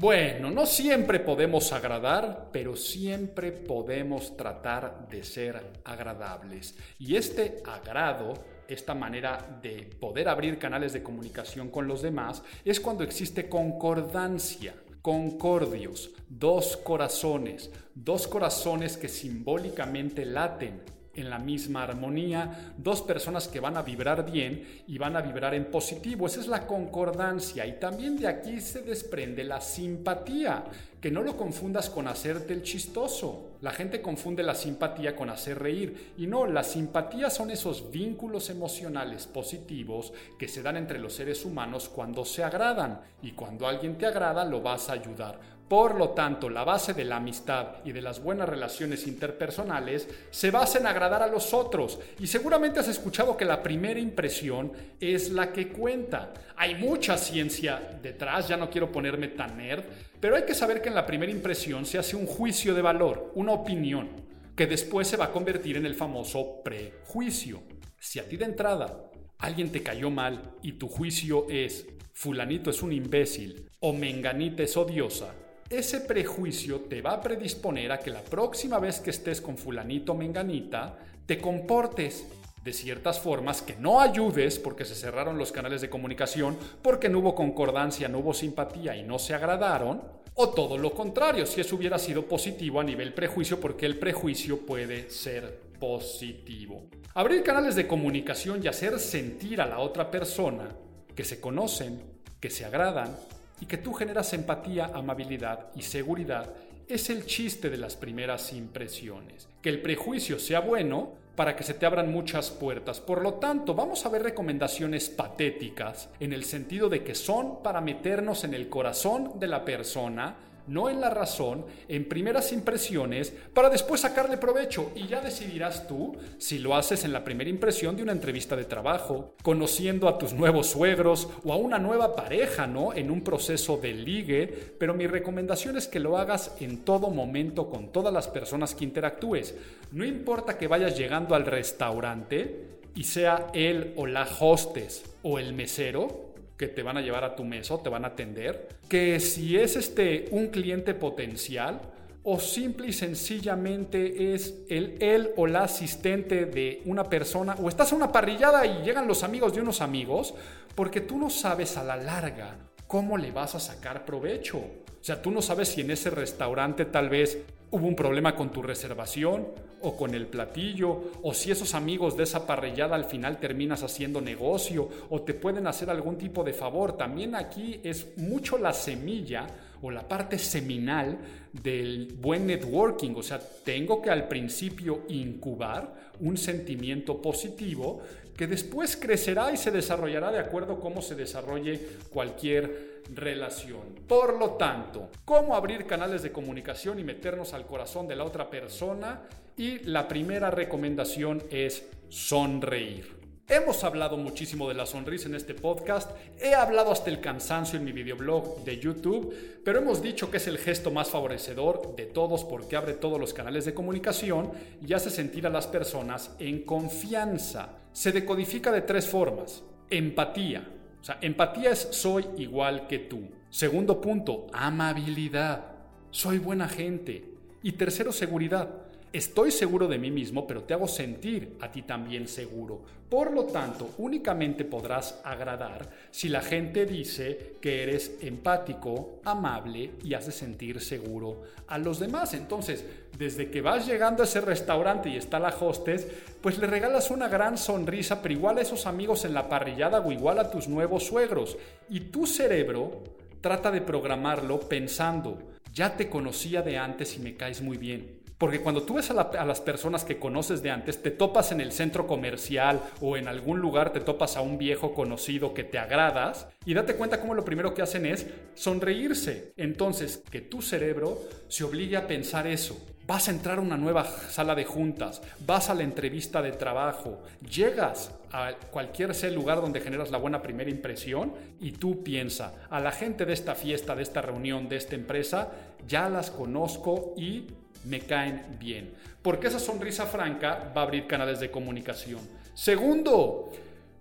Bueno, no siempre podemos agradar, pero siempre podemos tratar de ser agradables. Y este agrado, esta manera de poder abrir canales de comunicación con los demás, es cuando existe concordancia. Concordios, dos corazones, dos corazones que simbólicamente laten en la misma armonía, dos personas que van a vibrar bien y van a vibrar en positivo. Esa es la concordancia y también de aquí se desprende la simpatía, que no lo confundas con hacerte el chistoso. La gente confunde la simpatía con hacer reír y no, la simpatía son esos vínculos emocionales positivos que se dan entre los seres humanos cuando se agradan y cuando alguien te agrada lo vas a ayudar. Por lo tanto, la base de la amistad y de las buenas relaciones interpersonales se basa en agradar a los otros. Y seguramente has escuchado que la primera impresión es la que cuenta. Hay mucha ciencia detrás, ya no quiero ponerme tan nerd, pero hay que saber que en la primera impresión se hace un juicio de valor, una opinión, que después se va a convertir en el famoso prejuicio. Si a ti de entrada alguien te cayó mal y tu juicio es fulanito es un imbécil o menganita es odiosa, ese prejuicio te va a predisponer a que la próxima vez que estés con fulanito menganita, te comportes de ciertas formas que no ayudes porque se cerraron los canales de comunicación, porque no hubo concordancia, no hubo simpatía y no se agradaron, o todo lo contrario, si eso hubiera sido positivo a nivel prejuicio, porque el prejuicio puede ser positivo. Abrir canales de comunicación y hacer sentir a la otra persona que se conocen, que se agradan, y que tú generas empatía, amabilidad y seguridad es el chiste de las primeras impresiones. Que el prejuicio sea bueno para que se te abran muchas puertas. Por lo tanto, vamos a ver recomendaciones patéticas en el sentido de que son para meternos en el corazón de la persona no en la razón, en primeras impresiones, para después sacarle provecho y ya decidirás tú si lo haces en la primera impresión de una entrevista de trabajo, conociendo a tus nuevos suegros o a una nueva pareja, ¿no? En un proceso de ligue, pero mi recomendación es que lo hagas en todo momento con todas las personas que interactúes. No importa que vayas llegando al restaurante y sea él o la hostess o el mesero, que te van a llevar a tu mesa o te van a atender, que si es este un cliente potencial o simple y sencillamente es el él o la asistente de una persona o estás en una parrillada y llegan los amigos de unos amigos, porque tú no sabes a la larga cómo le vas a sacar provecho. O sea, tú no sabes si en ese restaurante tal vez hubo un problema con tu reservación o con el platillo, o si esos amigos de esa parrillada al final terminas haciendo negocio o te pueden hacer algún tipo de favor. También aquí es mucho la semilla o la parte seminal del buen networking. O sea, tengo que al principio incubar un sentimiento positivo que después crecerá y se desarrollará de acuerdo a cómo se desarrolle cualquier relación. Por lo tanto, cómo abrir canales de comunicación y meternos al corazón de la otra persona. Y la primera recomendación es sonreír. Hemos hablado muchísimo de la sonrisa en este podcast, he hablado hasta el cansancio en mi videoblog de YouTube, pero hemos dicho que es el gesto más favorecedor de todos porque abre todos los canales de comunicación y hace sentir a las personas en confianza. Se decodifica de tres formas. Empatía. O sea, empatía es soy igual que tú. Segundo punto, amabilidad. Soy buena gente. Y tercero, seguridad. Estoy seguro de mí mismo, pero te hago sentir a ti también seguro. Por lo tanto, únicamente podrás agradar si la gente dice que eres empático, amable y hace sentir seguro a los demás. Entonces, desde que vas llegando a ese restaurante y está la hostess, pues le regalas una gran sonrisa, pero igual a esos amigos en la parrillada o igual a tus nuevos suegros. Y tu cerebro trata de programarlo pensando, ya te conocía de antes y me caes muy bien porque cuando tú ves a, las personas que conoces de antes, te topas en el centro comercial o en algún lugar, te topas a un viejo conocido que te agradas y date cuenta cómo lo primero que hacen es sonreírse. Entonces, que tu cerebro se obligue a pensar eso. Vas a entrar a una nueva sala de juntas, vas a la entrevista de trabajo, llegas a cualquier sea lugar donde generas la buena primera impresión y tú piensa, a la gente de esta fiesta, de esta reunión, de esta empresa, ya las conozco y me caen bien. Porque esa sonrisa franca va a abrir canales de comunicación. Segundo,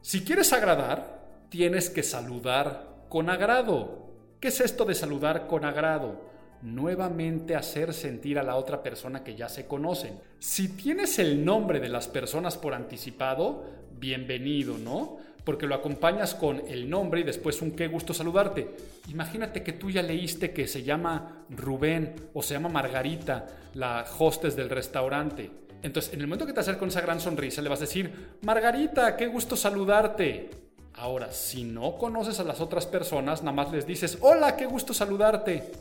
si quieres agradar, tienes que saludar con agrado. ¿Qué es esto de saludar con agrado? Nuevamente hacer sentir a la otra persona que ya se conocen. Si tienes el nombre de las personas por anticipado, bienvenido, ¿no? porque lo acompañas con el nombre y después un qué gusto saludarte. Imagínate que tú ya leíste que se llama Rubén o se llama Margarita, la hostess del restaurante. Entonces, en el momento que te acercas con esa gran sonrisa, le vas a decir, Margarita, qué gusto saludarte. Ahora, si no conoces a las otras personas, nada más les dices, hola, qué gusto saludarte.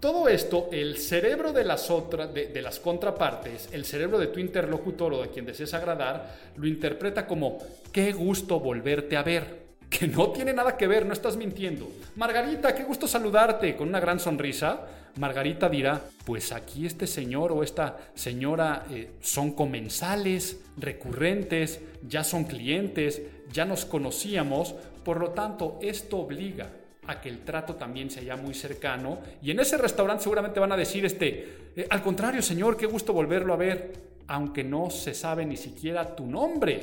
Todo esto, el cerebro de las, de, las contrapartes, el cerebro de tu interlocutor o de quien desees agradar, lo interpreta como qué gusto volverte a ver. Que no tiene nada que ver, no estás mintiendo. Margarita, qué gusto saludarte. Con una gran sonrisa, Margarita dirá, pues aquí este señor o esta señora eh, son comensales, recurrentes, ya son clientes, ya nos conocíamos, por lo tanto, esto obliga a que el trato también sea muy cercano. Y en ese restaurante seguramente van a decir, este, eh, al contrario, señor, qué gusto volverlo a ver, aunque no se sabe ni siquiera tu nombre.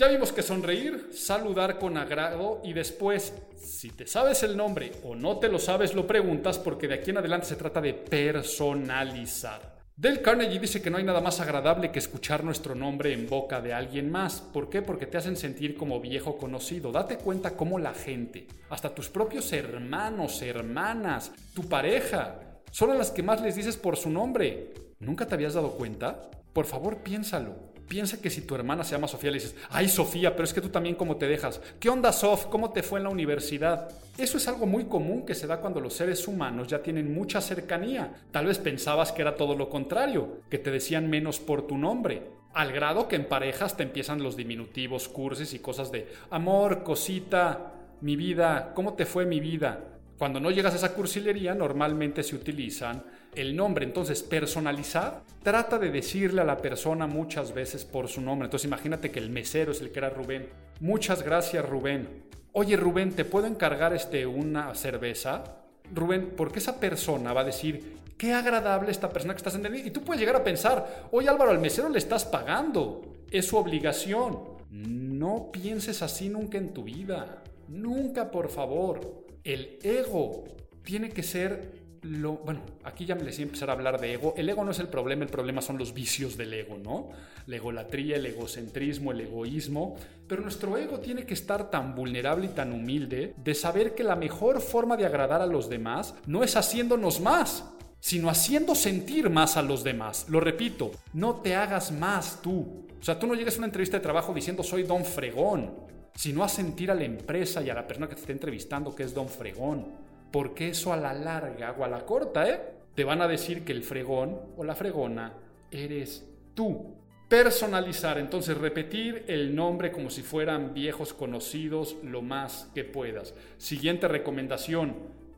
Ya vimos que sonreír, saludar con agrado y después, si te sabes el nombre o no te lo sabes, lo preguntas porque de aquí en adelante se trata de personalizar. Del Carnegie dice que no hay nada más agradable que escuchar nuestro nombre en boca de alguien más. ¿Por qué? Porque te hacen sentir como viejo conocido. Date cuenta cómo la gente, hasta tus propios hermanos, hermanas, tu pareja, son las que más les dices por su nombre. ¿Nunca te habías dado cuenta? Por favor, piénsalo. Piensa que si tu hermana se llama Sofía, le dices, ay Sofía, pero es que tú también cómo te dejas. ¿Qué onda, Sof? ¿Cómo te fue en la universidad? Eso es algo muy común que se da cuando los seres humanos ya tienen mucha cercanía. Tal vez pensabas que era todo lo contrario, que te decían menos por tu nombre. Al grado que en parejas te empiezan los diminutivos, cursis y cosas de amor, cosita, mi vida, ¿cómo te fue mi vida? Cuando no llegas a esa cursilería, normalmente se utilizan el nombre. Entonces, personalizar, trata de decirle a la persona muchas veces por su nombre. Entonces, imagínate que el mesero es el que era Rubén. Muchas gracias, Rubén. Oye, Rubén, ¿te puedo encargar este, una cerveza? Rubén, porque esa persona va a decir, qué agradable esta persona que estás entendiendo. Y tú puedes llegar a pensar, oye Álvaro, al mesero le estás pagando. Es su obligación. No pienses así nunca en tu vida. Nunca, por favor el ego tiene que ser lo, bueno, aquí ya me les voy empezar a hablar de ego. El ego no es el problema, el problema son los vicios del ego, ¿no? La egolatría, el egocentrismo, el egoísmo. Pero nuestro ego tiene que estar tan vulnerable y tan humilde de saber que la mejor forma de agradar a los demás no es haciéndonos más, sino haciendo sentir más a los demás. Lo repito, no te hagas más tú. O sea, tú no llegues a una entrevista de trabajo diciendo soy don fregón sino a sentir a la empresa y a la persona que te está entrevistando que es don fregón. Porque eso a la larga o a la corta, ¿eh? Te van a decir que el fregón o la fregona eres tú. Personalizar, entonces repetir el nombre como si fueran viejos conocidos lo más que puedas. Siguiente recomendación,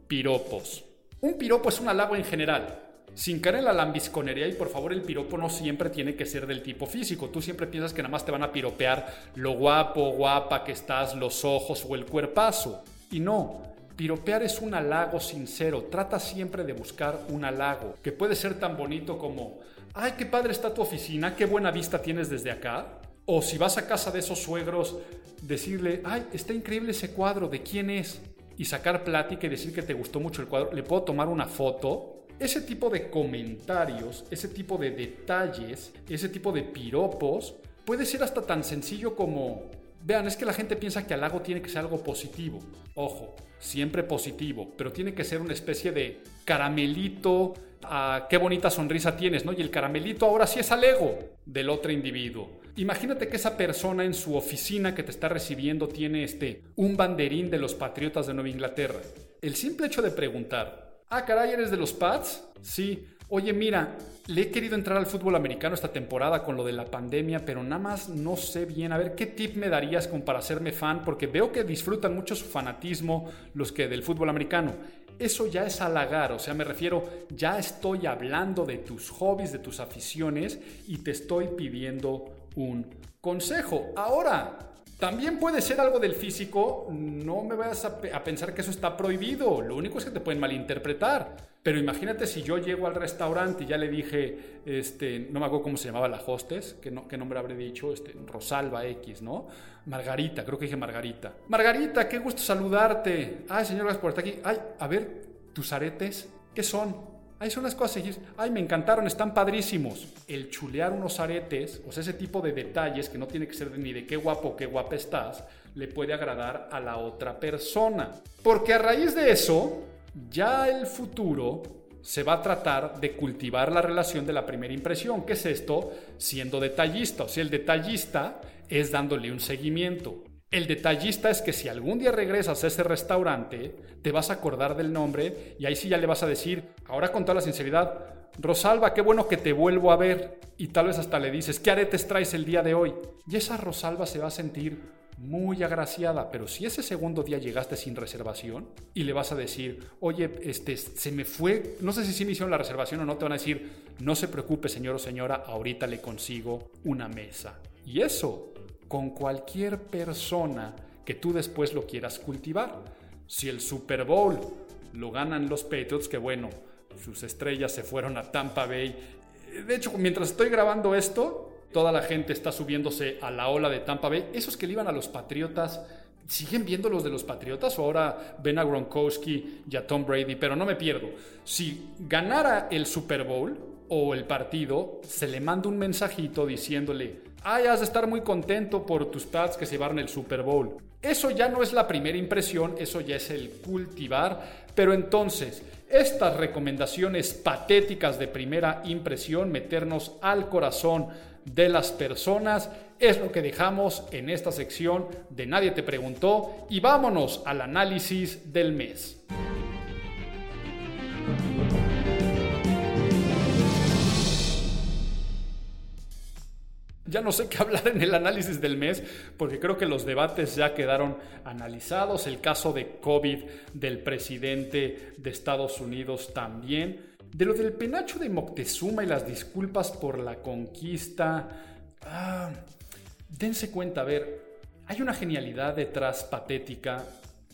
piropos. Un piropo es un halago en general. Sin caer en la lambisconería y por favor el piropo no siempre tiene que ser del tipo físico. Tú siempre piensas que nada más te van a piropear lo guapo, guapa que estás, los ojos o el cuerpazo. Y no, piropear es un halago sincero. Trata siempre de buscar un halago, que puede ser tan bonito como, ay, qué padre está tu oficina, qué buena vista tienes desde acá. O si vas a casa de esos suegros, decirle, ay, está increíble ese cuadro, ¿de quién es? Y sacar plática y decir que te gustó mucho el cuadro. ¿Le puedo tomar una foto? Ese tipo de comentarios, ese tipo de detalles, ese tipo de piropos, puede ser hasta tan sencillo como, vean, es que la gente piensa que halago tiene que ser algo positivo. Ojo, siempre positivo, pero tiene que ser una especie de caramelito, ah, qué bonita sonrisa tienes, ¿no? Y el caramelito ahora sí es al ego del otro individuo. Imagínate que esa persona en su oficina que te está recibiendo tiene este un banderín de los patriotas de Nueva Inglaterra. El simple hecho de preguntar, Ah, caray, ¿eres de los Pats? Sí. Oye, mira, le he querido entrar al fútbol americano esta temporada con lo de la pandemia, pero nada más no sé bien. A ver, ¿qué tip me darías como para hacerme fan? Porque veo que disfrutan mucho su fanatismo los que del fútbol americano. Eso ya es halagar, o sea, me refiero, ya estoy hablando de tus hobbies, de tus aficiones y te estoy pidiendo un consejo. Ahora, también puede ser algo del físico, no me vayas a, pensar que eso está prohibido, lo único es que te pueden malinterpretar. Pero imagínate si yo llego al restaurante y ya le dije, este, no me acuerdo cómo se llamaba la hostess, qué, qué nombre habré dicho, este, Rosalba X, ¿no? Margarita, creo que dije Margarita. Margarita, qué gusto saludarte. Ay, señor, gracias por estar aquí. Ay, a ver, tus aretes, ¿qué son? Ahí son las cosas y ay, me encantaron, están padrísimos. El chulear unos aretes, o sea, ese tipo de detalles que no tiene que ser ni de qué guapo o qué guapa estás, le puede agradar a la otra persona. Porque a raíz de eso, ya el futuro se va a tratar de cultivar la relación de la primera impresión. ¿Qué es esto? Siendo detallista. O sea, el detallista es dándole un seguimiento. El detallista es que si algún día regresas a ese restaurante, te vas a acordar del nombre y ahí sí ya le vas a decir, ahora con toda la sinceridad, Rosalba, qué bueno que te vuelvo a ver. Y tal vez hasta le dices, ¿qué aretes traes el día de hoy? Y esa Rosalba se va a sentir muy agraciada, pero si ese segundo día llegaste sin reservación y le vas a decir, oye, este, se me fue, no sé si sí me hicieron la reservación o no, te van a decir, no se preocupe señor o señora, ahorita le consigo una mesa. Y eso con cualquier persona que tú después lo quieras cultivar. Si el Super Bowl lo ganan los Patriots, que bueno, sus estrellas se fueron a Tampa Bay. De hecho, mientras estoy grabando esto, toda la gente está subiéndose a la ola de Tampa Bay. Esos que le iban a los Patriotas, ¿siguen viendo los de los Patriotas o ahora ven a Gronkowski y a Tom Brady? Pero no me pierdo. Si ganara el Super Bowl o el partido, se le manda un mensajito diciéndole, ay, has de estar muy contento por tus Pats que se llevaron el Super Bowl. Eso ya no es la primera impresión, eso ya es el cultivar. Pero entonces, estas recomendaciones patéticas de primera impresión, meternos al corazón de las personas, es lo que dejamos en esta sección de Nadie te preguntó y vámonos al análisis del mes. Ya no sé qué hablar en el análisis del mes, porque creo que los debates ya quedaron analizados. El caso de COVID del presidente de Estados Unidos también. De lo del penacho de Moctezuma y las disculpas por la conquista. Ah, dense cuenta, a ver, hay una genialidad detrás patética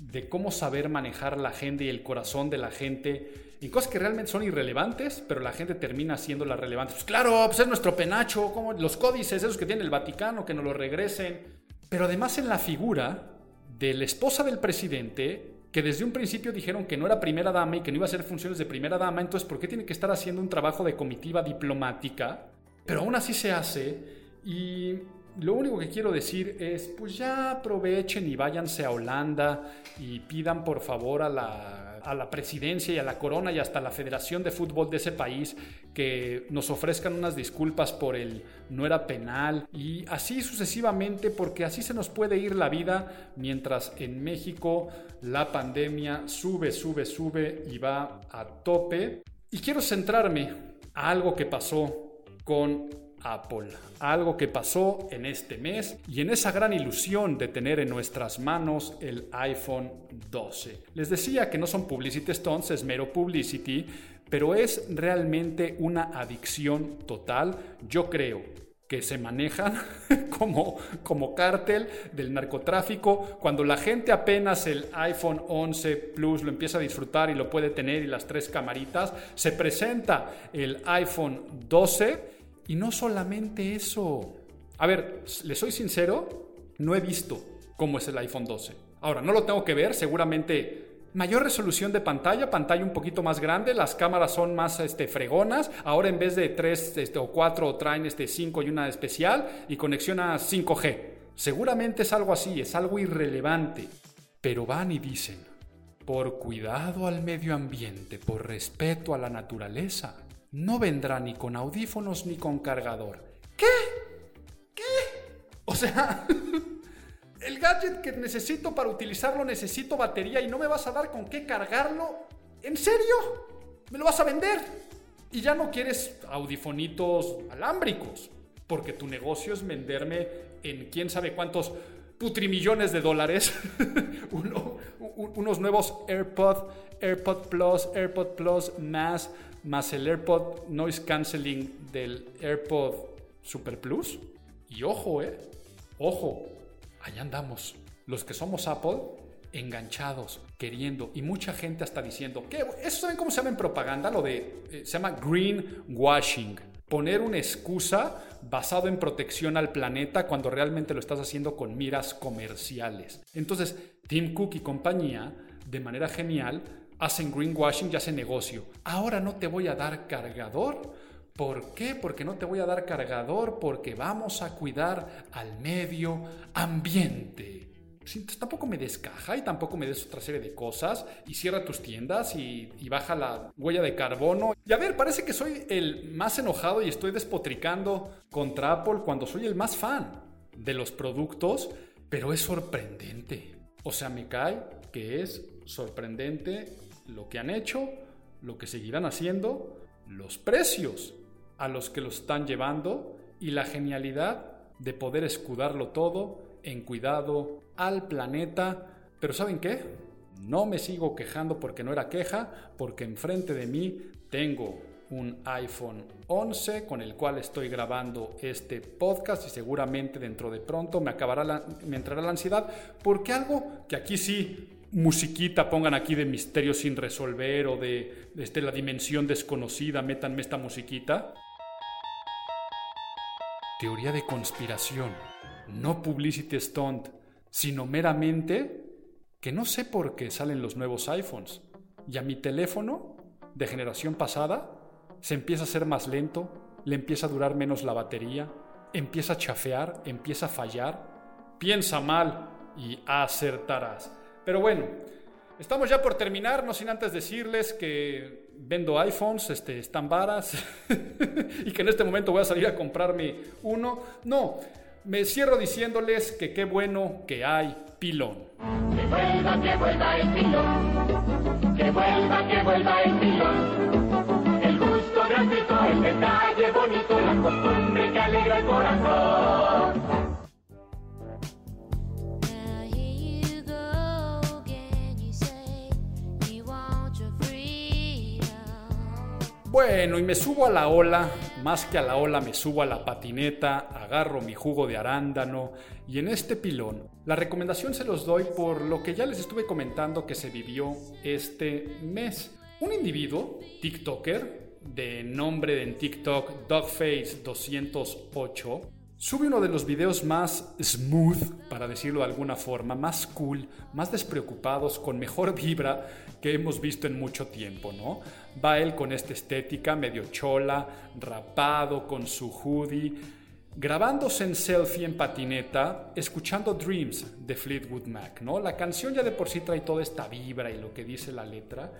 de cómo saber manejar la gente y el corazón de la gente y cosas que realmente son irrelevantes, pero la gente termina haciendo las relevantes. Pues claro, pues es nuestro penacho, como los códices, esos que tiene el Vaticano, que nos lo regresen. Pero además en la figura de la esposa del presidente, que desde un principio dijeron que no era primera dama y que no iba a hacer funciones de primera dama, entonces ¿por qué tiene que estar haciendo un trabajo de comitiva diplomática? Pero aún así se hace y lo único que quiero decir es, pues ya aprovechen y váyanse a Holanda y pidan por favor a la a la presidencia y a la corona y hasta la federación de fútbol de ese país que nos ofrezcan unas disculpas por el no era penal y así sucesivamente porque así se nos puede ir la vida mientras en México la pandemia sube, sube, sube y va a tope. Y quiero centrarme a algo que pasó con Apple. Algo que pasó en este mes y en esa gran ilusión de tener en nuestras manos el iPhone 12. Les decía que no son publicity stunts, es mero publicity, pero es realmente una adicción total. Yo creo que se manejan como, como cártel del narcotráfico, cuando la gente apenas el iPhone 11 Plus lo empieza a disfrutar y lo puede tener y las tres camaritas, se presenta el iPhone 12 y no solamente eso. A ver, le soy sincero, no he visto cómo es el iPhone 12. Ahora, no lo tengo que ver, seguramente mayor resolución de pantalla, pantalla un poquito más grande, las cámaras son más este, fregonas, ahora en vez de 3 este, o 4 traen este 5 y una especial y conexión a 5G. Seguramente es algo así, es algo irrelevante, pero van y dicen, por cuidado al medio ambiente, por respeto a la naturaleza, no vendrá ni con audífonos ni con cargador. ¿Qué? ¿Qué? O sea, el gadget que necesito para utilizarlo necesito batería y no me vas a dar con qué cargarlo. ¿En serio? ¿Me lo vas a vender? Y ya no quieres audifonitos alámbricos, porque tu negocio es venderme en quién sabe cuántos putrimillones de dólares unos nuevos AirPod, AirPod Plus, AirPod Plus más más el AirPod Noise Cancelling del AirPod Super Plus. Y ojo, eh, ojo, allá andamos. Los que somos Apple, enganchados, queriendo, y mucha gente está diciendo, que ¿Eso saben cómo se llama en propaganda? Lo de, eh, se llama greenwashing. Poner una excusa basado en protección al planeta cuando realmente lo estás haciendo con miras comerciales. Entonces, Tim Cook y compañía, de manera genial, hacen greenwashing y hacen negocio. Ahora no te voy a dar cargador. ¿Por qué? Porque no te voy a dar cargador porque vamos a cuidar al medio ambiente. tampoco me descaja y tampoco me des otra serie de cosas y cierra tus tiendas y, y, baja la huella de carbono. Y a ver, parece que soy el más enojado y estoy despotricando contra Apple cuando soy el más fan de los productos, pero es sorprendente. O sea, me cae que es sorprendente lo que han hecho, lo que seguirán haciendo, los precios a los que lo están llevando y la genialidad de poder escudarlo todo en cuidado al planeta. Pero ¿saben qué? No me sigo quejando porque no era queja, porque enfrente de mí tengo un iPhone 11 con el cual estoy grabando este podcast y seguramente dentro de pronto me acabará me entrará la ansiedad porque algo que aquí sí musiquita pongan aquí de misterio sin resolver o de, este, la dimensión desconocida, métanme esta musiquita. Teoría de conspiración, no publicity stunt, sino meramente que no sé por qué salen los nuevos iPhones y a mi teléfono de generación pasada se empieza a ser más lento, le empieza a durar menos la batería, empieza a chafear, empieza a fallar, piensa mal y acertarás. Pero bueno, estamos ya por terminar, no sin antes decirles que vendo iPhones, este, están varas, y que en este momento voy a salir a comprarme uno. No, me cierro diciéndoles que qué bueno que hay pilón. Que vuelva, que vuelva el pilón. Que vuelva, que vuelva el pilón. El gusto gratuito, el detalle bonito, la costumbre que alegra el corazón. Bueno, y me subo a la ola, más que a la ola me subo a la patineta, agarro mi jugo de arándano y en este pilón, la recomendación se los doy por lo que ya les estuve comentando que se vivió este mes. Un individuo, TikToker, de nombre en TikTok Dogface208, sube uno de los videos más smooth, para decirlo de alguna forma, más cool, más despreocupados, con mejor vibra que hemos visto en mucho tiempo, ¿no? Va él con esta estética medio chola, rapado, con su hoodie, grabándose en selfie en patineta, escuchando Dreams de Fleetwood Mac, ¿no? La canción ya de por sí trae toda esta vibra y lo que dice la letra,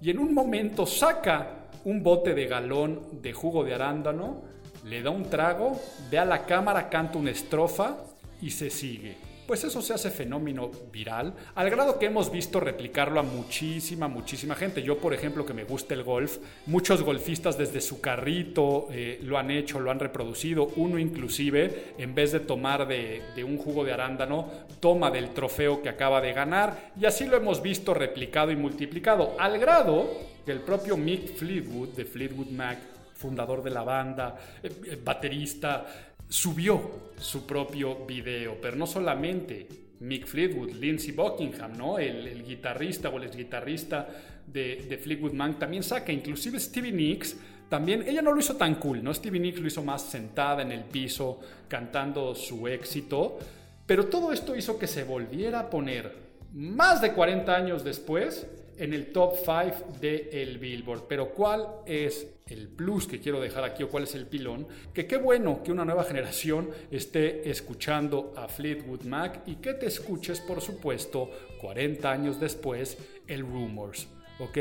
y en un momento saca un bote de galón de jugo de arándano, le da un trago, ve a la cámara, canta una estrofa y se sigue. Pues eso se hace fenómeno viral, al grado que hemos visto replicarlo a muchísima, muchísima gente. Yo, por ejemplo, que me gusta el golf, muchos golfistas desde su carrito eh, lo han hecho, lo han reproducido. Uno inclusive, en vez de tomar de, de un jugo de arándano, toma del trofeo que acaba de ganar. Y así lo hemos visto replicado y multiplicado, al grado que el propio Mick Fleetwood de Fleetwood Mac fundador de la banda, eh, eh, baterista, subió su propio video, pero no solamente Mick Fleetwood, Lindsey Buckingham, ¿no? el, guitarrista o el exguitarrista de, de Fleetwood Mac también saca, inclusive Stevie Nicks, también, ella no lo hizo tan cool, ¿no? Stevie Nicks lo hizo más sentada en el piso, cantando su éxito, pero todo esto hizo que se volviera a poner más de 40 años después en el top 5 de el Billboard. Pero ¿cuál es el plus que quiero dejar aquí o cuál es el pilón? Que qué bueno que una nueva generación esté escuchando a Fleetwood Mac y que te escuches, por supuesto, 40 años después, el Rumors. ¿Ok?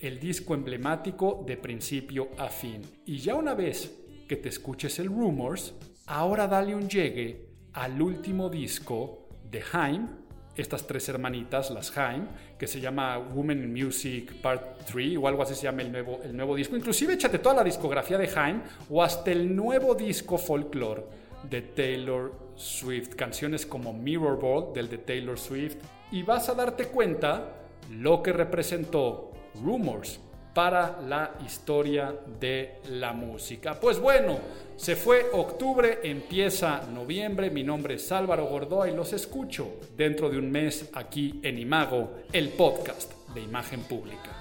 El disco emblemático de principio a fin. Y ya una vez que te escuches el Rumors, ahora dale un llegue al último disco de Haim estas tres hermanitas, las Haim, que se llama Women in Music Part 3 o algo así se llama el nuevo, el nuevo disco. Inclusive échate toda la discografía de Haim o hasta el nuevo disco folklore de Taylor Swift, canciones como Mirror Ball del de Taylor Swift y vas a darte cuenta lo que representó Rumors para la historia de la música. Pues bueno, se fue octubre, empieza noviembre, mi nombre es Álvaro Gordoa y los escucho dentro de un mes aquí en Imago, el podcast de imagen pública.